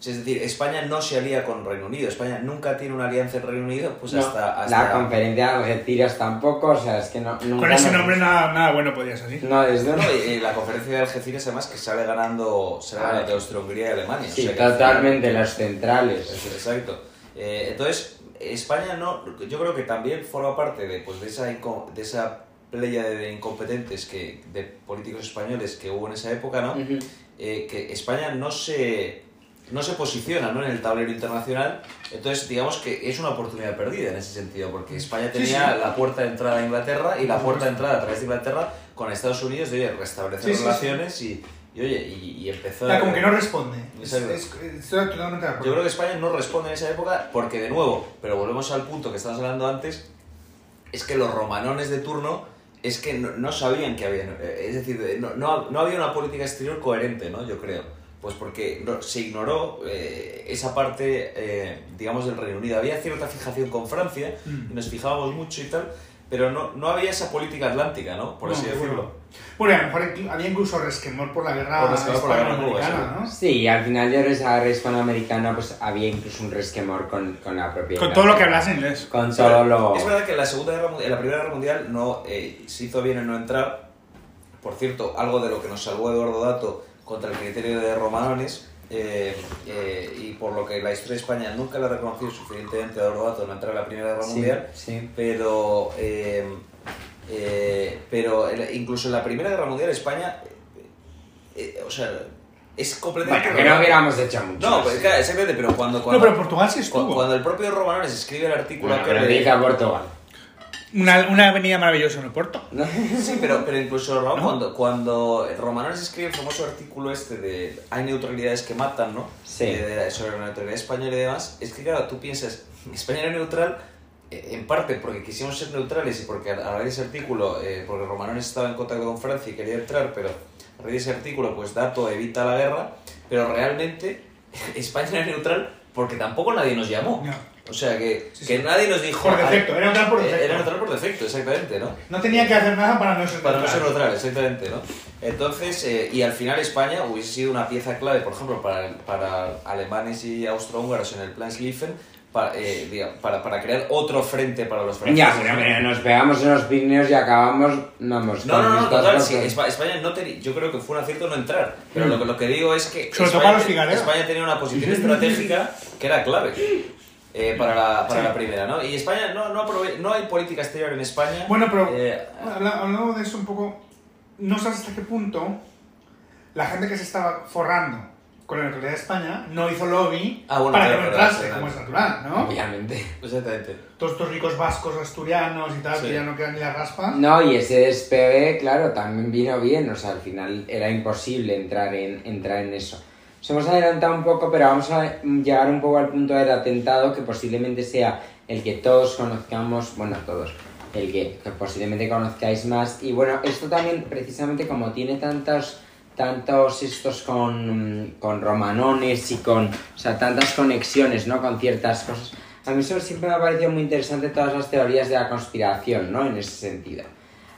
Es decir, España no se alía con Reino Unido, España nunca tiene una alianza en Reino Unido, pues No, hasta... hasta La conferencia de Algeciras tampoco, o sea, es que no. nunca Con ese nombre nada, nada bueno podía salir. No, desde No, y, y la conferencia de Algeciras además que sale ganando, sale ganando de Austria-Hungría y Alemania. o Sí, sea que totalmente, los centrales. Exacto. Eh, entonces, España no, yo creo que también forma parte de, pues, de, esa, de esa playa de incompetentes que, de políticos españoles que hubo en esa época, ¿no? Eh, que España no se, no se posiciona ¿no? en el tablero internacional, entonces digamos que es una oportunidad perdida en ese sentido, porque España Sí, tenía sí. la puerta de entrada a Inglaterra y la puerta de entrada a través de Inglaterra con Estados Unidos de oye, restablecer Sí, sí, sí. relaciones Y, y, oye, y, y empezó Ya, a- como que no responde. Es- es- estoy totalmente de acuerdo. yo creo que España no responde en esa época porque, de nuevo, pero volvemos al punto que estábamos hablando antes, es que los romanones de turno es que no, no sabían que había... eh, Es decir, no, no, no había una política exterior coherente, ¿no? Yo creo. Pues porque se ignoró eh, esa parte, eh, digamos, del Reino Unido. Había cierta fijación con Francia Mm. y nos fijábamos mucho y tal, pero no, no había esa política atlántica, ¿no? Por No, así de decirlo. Bueno, a lo mejor había incluso resquemor por la guerra Por la hispanoamericana, ¿no? Sí, y al final que esa guerra hispanoamericana pues había incluso un resquemor con, con la propia Con todo lo que hablas inglés. Con todo lo... Es verdad que en la, segunda guerra, en la Primera Guerra Mundial no, eh, se hizo bien en no entrar, por cierto, algo de lo que nos salvó Eduardo Dato contra el criterio de Romanones, eh, eh, y por lo que la historia de España nunca le ha reconocido suficientemente a Eduardo Dato no entrar en la Primera Guerra Sí, Mundial, sí. pero, eh, eh, pero incluso en la Primera Guerra Mundial España, eh, eh, o sea, es completamente... Bueno, que no hubiéramos hecho mucho. No, pues, claro, exactamente, pero cuando... No, cuando pero Portugal sí estuvo. cuando el propio Romanones escribe el artículo Bueno, aquel pero a Portugal. Una, una avenida maravillosa en el puerto. ¿no? Sí, pero, pero incluso cuando, cuando Romanones escribe el famoso artículo este de hay neutralidades que matan, ¿no? Sí. De la- sobre la neutralidad española y demás, es que claro, tú piensas, España era neutral eh, en parte porque quisimos ser neutrales y porque a a raíz de ese artículo, eh, porque Romanones estaba en contacto con Francia y quería entrar, pero a raíz de ese artículo, pues Dato evita la guerra, pero realmente España era neutral porque tampoco nadie nos llamó. No. O sea, que, Sí, que sí. nadie nos dijo... Por defecto, era neutral por Eh, defecto. Era neutral por defecto, exactamente, ¿no? No tenía que hacer nada para no ser Para no ser neutral. neutral, exactamente, ¿no? Entonces, eh, y al final España hubiese sido una pieza clave, por ejemplo, para, para alemanes y austrohúngaros en el plan Schlieffen, para, eh, diga, para, para crear otro frente para los franceses. Ya, pero, pero nos pegamos en los Pirineos y acabamos, No, no, no, conquistados total, sí, Espa- España no tenía, yo creo que fue un acierto no entrar, pero Mm. lo, que- lo que digo es que Sobre todo España, para los figareros. España tenía una posición estratégica que era clave eh, para, la, para Sí. la primera, ¿no? Y España, no, no, aprove- no hay política exterior en España. Bueno, pero Eh, habla- hablando de eso un poco, no sabes hasta qué punto la gente que se estaba forrando con la neutralidad de España no hizo lobby Ah, bueno, para claro, que no entrase, claro. como es natural, ¿no? Obviamente. exactamente. Todos estos ricos vascos, asturianos y tal, Sí. que ya no quedan ni las raspas. No, y ese despegue, claro, también vino bien, o sea, al final era imposible entrar en, entrar en eso. Nos hemos adelantado un poco, pero vamos a llegar un poco al punto del atentado, que posiblemente sea el que todos conozcamos, bueno, todos, el que, que posiblemente conozcáis más. Y bueno, esto también, precisamente como tiene tantos, tantos estos con, con romanones y con, o sea, tantas conexiones, ¿no? Con ciertas cosas. A mí siempre me ha parecido muy interesante todas las teorías de la conspiración, ¿no? En ese sentido.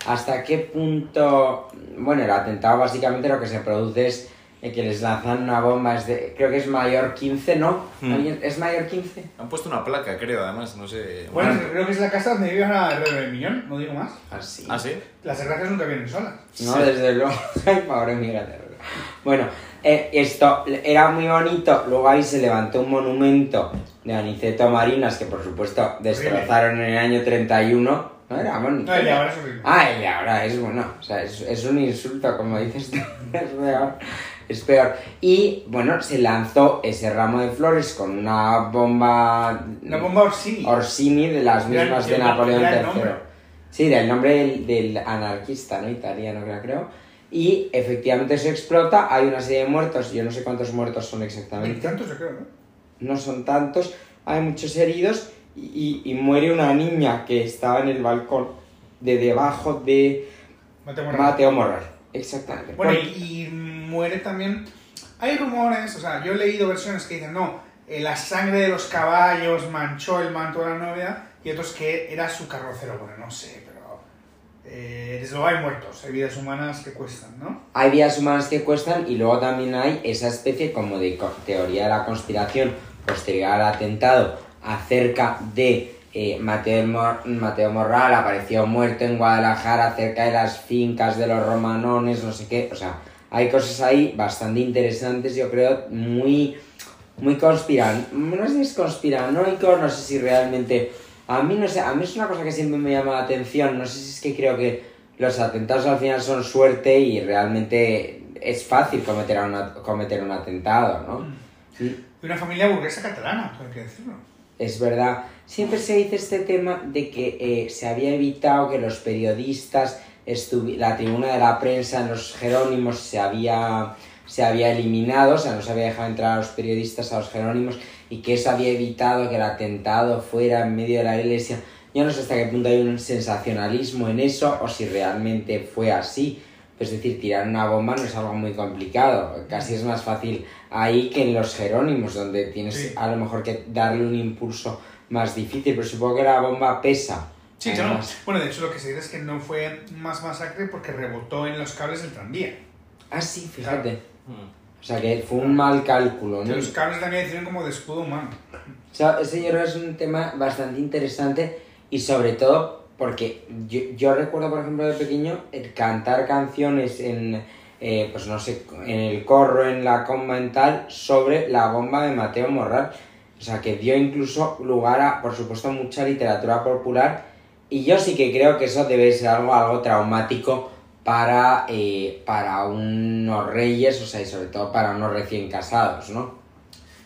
¿Hasta qué punto, bueno, el atentado básicamente lo que se produce es eh, que les lanzan una bomba, es de, creo que es mayor 15, ¿no? Hmm. ¿Alguien- ¿Es mayor 15? Han puesto una placa, creo, además, no sé. Bueno, creo que es la casa donde vive a R de Millón, no digo más. Así. Ah, sí. Las desgracias nunca vienen solas. No, desde luego. Ay, pobre mi gata. Bueno, eh, esto era muy bonito. Luego ahí se levantó un monumento de Aniceto Marinas que, por supuesto, destrozaron en el año 31. No era bonito. No, el de ahora es horrible. Ah, el de ahora es bueno. O sea, es, es un insulto, como dices tú. Es peor. Es peor. Y bueno, se lanzó ese ramo de flores con una bomba. Una bomba Orsini. Orsini de las mismas de Napoleón III. Sí, del nombre del, del anarquista, ¿no? Italiano, creo, creo. Y efectivamente eso explota, hay una serie de muertos, yo no sé cuántos muertos son exactamente, Tantos, yo creo, ¿no? no son tantos, hay muchos heridos y muere una niña que estaba en el balcón de debajo de Mateo Morral. Mateo Morral. Exactamente. Bueno, y, y muere también. Hay rumores, o sea, yo he leído versiones que dicen, no, eh, la sangre de los caballos manchó el manto de la novia, y otros que era su carrocero. Bueno, no sé, pero. Eh, desde luego hay muertos, hay vidas humanas que cuestan, ¿no? hay vidas humanas que cuestan y luego también hay esa especie como de teoría de la conspiración posterior al atentado acerca de eh, Mateo, Mor- Mateo Morral apareció muerto en Guadalajara cerca de las fincas de los romanones, no sé qué, o sea, hay cosas ahí bastante interesantes, yo creo, muy, muy conspiran, no sé si es conspiranoico, no sé si realmente, a mí no sé, a mí es una cosa que siempre me llama la atención, no sé si es que creo que los atentados al final son suerte y realmente es fácil cometer, una- cometer un atentado, ¿no? De una familia burguesa catalana, hay que decirlo. Es verdad. Siempre se dice este tema de que eh, se había evitado que los periodistas, la tribuna de la prensa en los Jerónimos se había, se había eliminado, o sea, no se había dejado entrar a los periodistas a los Jerónimos y que eso había evitado que el atentado fuera en medio de la iglesia. Yo no sé hasta qué punto hay un sensacionalismo en eso o si realmente fue así. Es decir, tirar una bomba no es algo muy complicado. Casi es más fácil ahí que en los Jerónimos, donde tienes Sí. a lo mejor que darle un impulso más difícil. Pero supongo que la bomba pesa. Sí, claro. Bueno, de hecho lo que se dice es que no fue más masacre porque rebotó en los cables del tranvía. Ah, sí, fíjate. Hmm. O sea que fue un mal cálculo, Que ¿no? los cables también hicieron como de escudo humano. O sea, ese yo creo es un tema bastante interesante y sobre todo porque yo, yo recuerdo, por ejemplo, de pequeño, el cantar canciones en, eh, pues no sé, en el corro, en la convental, sobre la bomba de Mateo Morral. O sea, que dio incluso lugar a, por supuesto, mucha literatura popular. Y yo sí que creo que eso debe ser algo, algo traumático para, eh, para unos reyes, o sea, y sobre todo para unos recién casados, ¿no?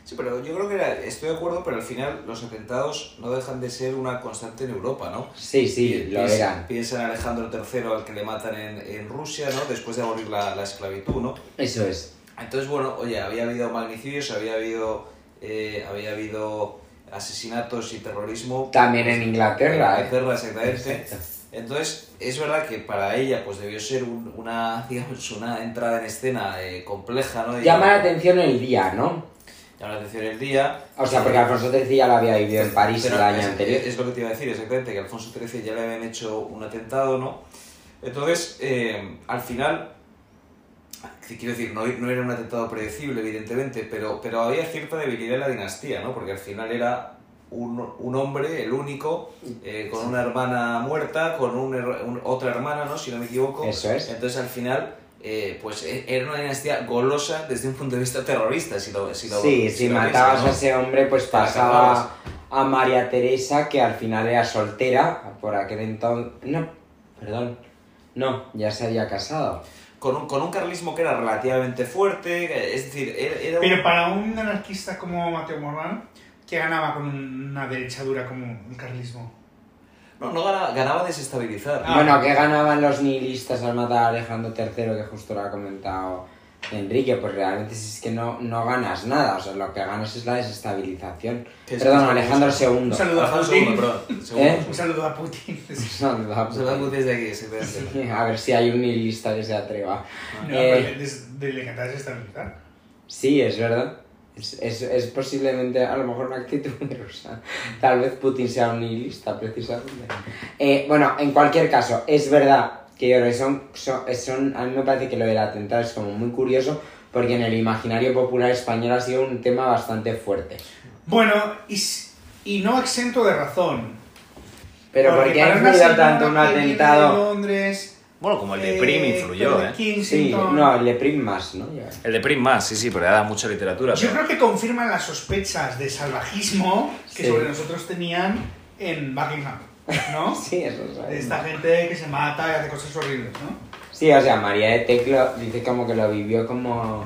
Sí, pero yo creo que era- estoy de acuerdo, pero al final los atentados no dejan de ser una constante en Europa, ¿no? Sí, sí, lo piensa- eran. Piensa en Alejandro III, al que le matan en, en Rusia, ¿no? Después de abolir la, la esclavitud, ¿no? Eso es. Entonces, bueno, oye, había habido magnicidios, había habido, eh, había habido asesinatos y terrorismo. También en Inglaterra, En ¿eh? Inglaterra, exactamente. Exacto. Entonces, es verdad que para ella pues debió ser un- una, digamos, una entrada en escena eh, compleja, ¿no? Llama la atención el día, ¿no? Llama la atención el día. O sea, porque Alfonso XIII ya lo había vivido en París el año es, anterior. Es lo que te iba a decir, exactamente, que Alfonso XIII ya le habían hecho un atentado, ¿no? Entonces, eh, al final, quiero decir, no, no era un atentado predecible, evidentemente, pero, pero había cierta debilidad en la dinastía, ¿no? Porque al final era un, un hombre, el único, eh, con una hermana muerta, con un- otra hermana, ¿no? Si no me equivoco. Eso es. Entonces, al final... eh, pues eh, era una dinastía golosa desde un punto de vista terrorista, si lo, si lo Sí, si si lo matabas a ese hombre, pues pasaba a María Teresa, que al final era soltera, por aquel entonces... No, perdón. No, ya se había casado. con un, con un carlismo que era relativamente fuerte, es decir, era, era un- Pero para un anarquista como Mateo Morán, ¿qué ganaba con una derecha dura como el carlismo? No, no ganaba, ganaba desestabilizar. Ah. Bueno, ¿qué ganaban los nihilistas al matar a Alejandro III, que justo lo ha comentado Enrique? Pues realmente si es que no, no ganas nada, o sea, lo que ganas es la desestabilización. Es- Perdón, Alejandro Un II. saludo a Putin. II, perdón, segundo, ¿Eh? Un saludo a Putin. No, no, Se va a desde aquí. Sí, A ver si hay un nihilista que se atreva. No, Eh, pero de- le encanta desestabilizar. Sí, es verdad. Es, es, es posiblemente a lo mejor una actitud rusa. Tal vez Putin sea un nihilista, precisamente. Eh, bueno, en cualquier caso, es verdad que yo creo que son, son, son- A mí me parece que lo del atentado es como muy curioso porque en el imaginario popular español ha sido un tema bastante fuerte. Bueno, y, y no exento de razón. Pero ¿por Porque qué ha para una influido señora tanto un de atentado? Londres, Bueno, como el de eh, Prim influyó, ¿eh? Sí, no, el de Prim más, ¿no? Ya. El de Prim más, sí, sí, pero da mucha literatura. Yo pero- creo que confirman las sospechas de salvajismo que Sí. sobre nosotros tenían en Buckingham, ¿no? Sí, eso es De esta gente que se mata y hace cosas horribles, ¿no? Sí, o sea, María de Teclo dice como que lo vivió como,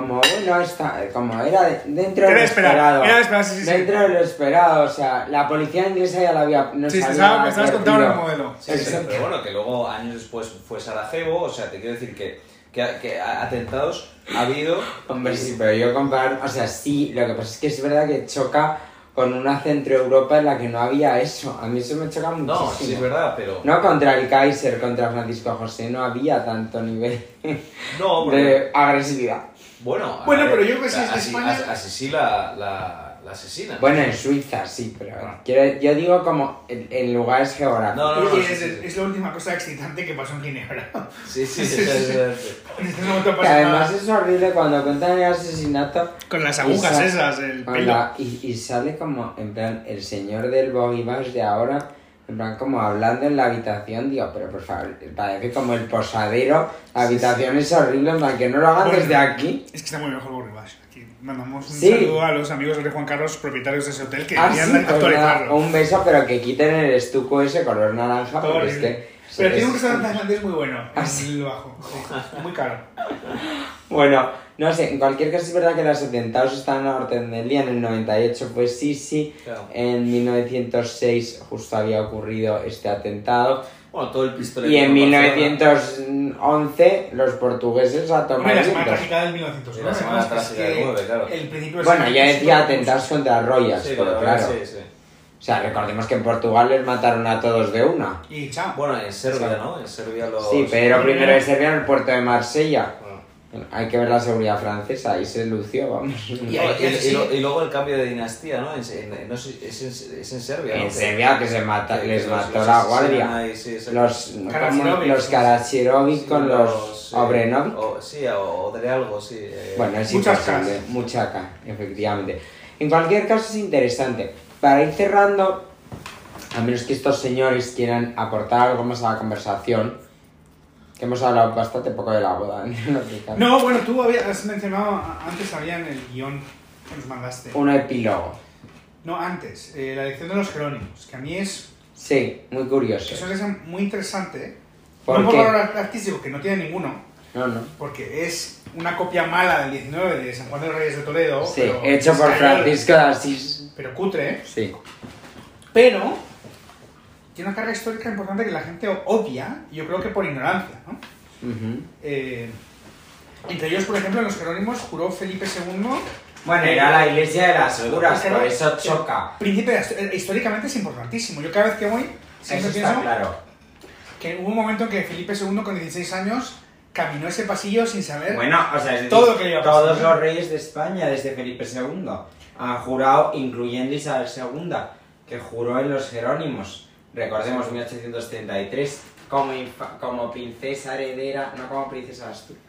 como bueno, está, como era de- dentro de lo esperado. era esperar, sí, sí, sí. Dentro de lo esperado, o sea, la policía inglesa ya la había, no Sí, estabas, me estabas contando el modelo. Sí, sí, pero bueno, que luego años después fue Sarajevo, o sea, te quiero decir que, que, que atentados ha habido. Hombre, sí, pero yo comparar, o sea, sí, lo que pasa es que es verdad que choca con una centro Europa en la que no había eso. A mí eso me choca muchísimo. No, sí es verdad, pero. No contra el Kaiser, contra Francisco José, no había tanto nivel No, porque- de agresividad. Bueno, Bueno, ver, pero yo creo que si es de así- España- as- Así sí la, la, la asesina. Bueno, en Suiza sí, pero Ah. quiero- yo digo como en, en lugares geográficos. No, no, no, es, sí. es la última cosa excitante que pasó en Ginebra. Sí, sí, Sí, sí. sí, sí. sí, sí. En este momento Que pasa además nada. es horrible cuando cuentan el asesinato Con las y agujas sa- esas, el pelo. la- y, y sale como, en plan, el señor del Bogivash de ahora, en plan, como hablando en la habitación, digo, pero por favor, parece como el posadero, la habitación es horrible, en plan, que no lo hagan Bueno, desde aquí. Es que está muy mejor Bash. Aquí mandamos un Sí. saludo a los amigos de Juan Carlos, propietarios de ese hotel, que Ah, deberían sí, pues actualizarlo. un beso, pero que quiten el estuco ese color naranja, Todo porque es horrible. que... Pero es- tiene un restaurante tailandés muy bueno, Ah, en sí. el bajo. sí, muy caro. Bueno, no sé, en cualquier caso es verdad que los atentados están a orden del día. En el 98 fue Sisi, Claro. en 1906 justo había ocurrido este atentado. Bueno, todo el pistolero. Y en por Barcelona. 1911 los portugueses a tomar Hombre, la semana vientos. trágica del 1909. Y la semana ¿no? Es que trágica del 9, claro. El principio del Bueno, ya decía atentados contra Royas, Sí, pero claro. sí, sí. O sea, recordemos que en Portugal les mataron a todos de una. Y chao. Bueno, en Serbia, Sí. ¿no? En Serbia los. Sí, pero primero de Serbia en el puerto de Marsella. Bueno. Hay que ver la seguridad francesa, ahí se lució, vamos. Y, Y- y- y- y lo- y luego el cambio de dinastía, ¿no? En, en- no sé, es, en, es en Serbia. En Que- Serbia que se mata, que- les los- mató los la guardia. ahí, sí. Los, sí. Sí, con los sí. Obrenovic. O- sí, o, o de algo, sí. eh. Bueno, es Muchas imposible, casas. mucha K, efectivamente. En cualquier caso es interesante. Para ir cerrando, A menos que estos señores quieran aportar algo más a la conversación, que hemos hablado bastante poco de la boda. No, No, bueno, tú habías mencionado, antes había en el guion que nos mandaste. Un epílogo. No, antes, eh, la elección de los Jerónimos, que a mí es, Sí, muy curioso. eso es muy interesante. ¿Por no por qué? valor artístico, que no tiene ninguno, No, no. porque es una copia mala del 19 de San Juan de los Reyes de Toledo. Sí, pero hecho por Francisco de Asís. Pero cutre, Sí. pero tiene una carga histórica importante que la gente obvia, yo creo que por ignorancia, ¿no? Ujú. Eh, entre ellos, por ejemplo, en los Jerónimos juró Felipe II. Bueno, era la iglesia de las Claro, por eso que choca. Príncipe de eh, históricamente es importantísimo. Yo cada vez que voy, siempre Eso pienso está claro. que hubo un momento en que Felipe II, con 16 años, caminó ese pasillo sin saber. Bueno, o sea, es decir, Todo lo que iba todos pasando. los reyes de España desde Felipe II han jurado, incluyendo Isabel II, que juró en los Jerónimos. Recordemos 1833 como, como princesa heredera, no como princesa de Asturias.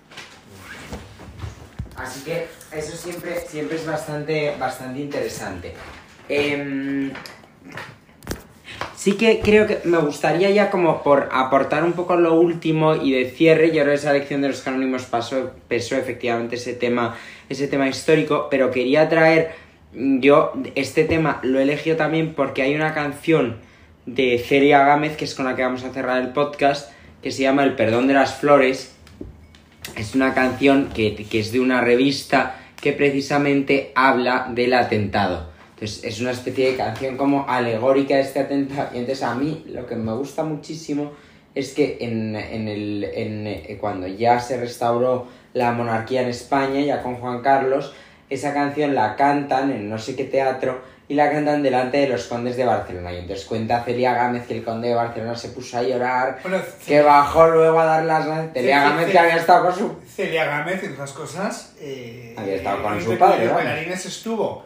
Así que eso siempre, siempre es bastante, bastante interesante. Em, Sí que creo que me gustaría ya como por aportar un poco lo último y de cierre, yo creo que esa elección de los canónimos pasó, pesó efectivamente ese tema, ese tema histórico, pero quería traer, yo este tema lo elegido también porque hay una canción de Celia Gámez, que es con la que vamos a cerrar el podcast, que se llama El perdón de las flores, es una canción que, que es de una revista que precisamente habla del atentado. Entonces es una especie de canción como alegórica de este atentado. Y entonces a mí lo que me gusta muchísimo es que en, en el, eh, cuando ya se restauró la monarquía en España, ya con Juan Carlos, esa canción la cantan en no sé qué teatro y la cantan delante de los condes de Barcelona. Y entonces cuenta Celia Gámez que el conde de Barcelona se puso a llorar, Bueno, que bajó luego a dar las gracias. Celia Ce- Ce- Gámez que había estado con su Celia Gámez, entre otras cosas, eh, Había estado con su padre, vamos. bailarines estuvo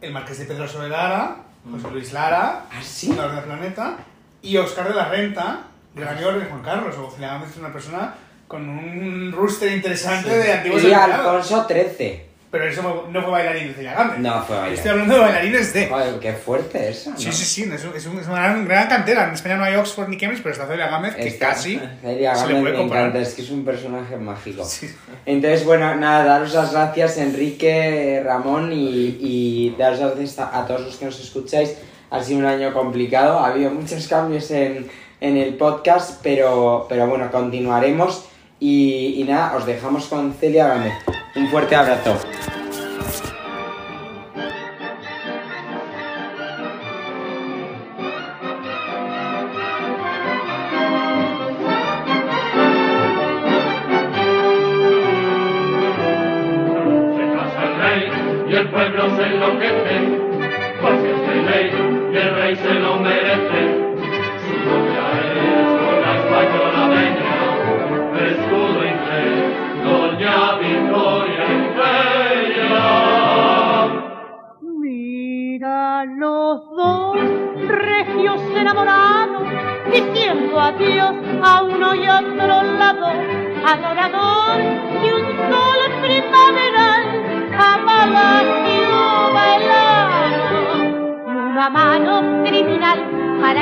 el Marqués de Pedroso de Lara, José Luis Lara, ¿Ah, sí? la del Planeta, y Oscar de la Renta, gran amigo de Juan Carlos. O Celia Gámez es una persona con un rúster interesante de antiguos Y. Alfonso XIII. Pero eso no fue bailarín de Celia Gámez. No fue bailarín. Estoy hablando de bailarines de. Joder, qué fuerte eso, ¿no? Sí, sí, sí, es, un- es un- es una gran, gran cantera. En España no hay Oxford ni Cambridge, pero está Celia Gámez, que Esta- casi Celia se le Gámez puede me encanta, es que es un personaje mágico. Sí. Entonces, bueno, nada, daros las gracias Enrique, Ramón y, y daros las gracias a, a todos los que nos escucháis. Ha sido un año complicado, ha habido muchos cambios en, en el podcast, pero, pero bueno, continuaremos. Y, y nada, os dejamos con Celia Gámez. Un fuerte abrazo.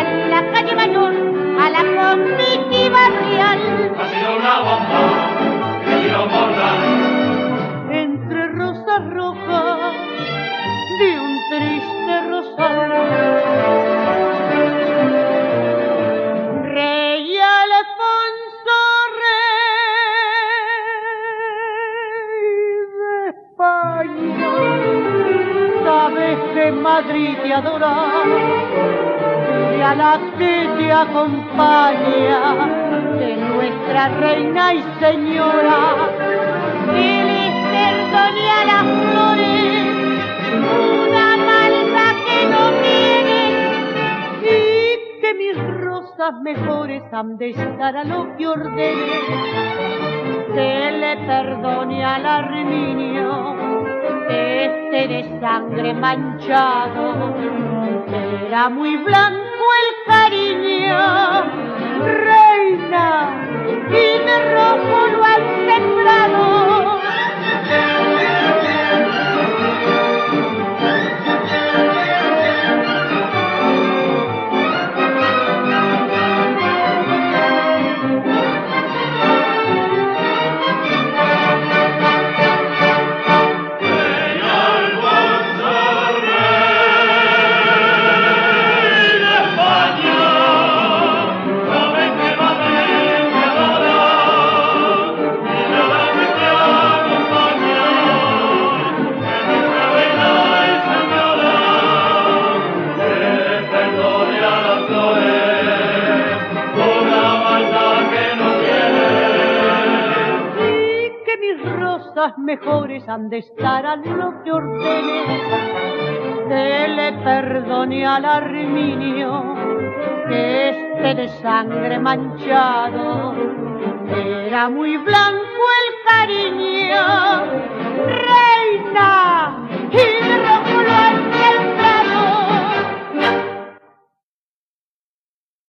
Para la la que te acompaña de nuestra reina y señora. Él doña las flores, una malva que no tiene y que mis rosas mejores han de estar a lo que ordene. Que le perdone al arminio este de sangre manchado. Era muy blanco cariño, reina, y de rojo lo han sembrado. Mejores han de estar a lo que ordene. Dele perdone al Arminio que este de sangre manchado era muy blanco el cariño.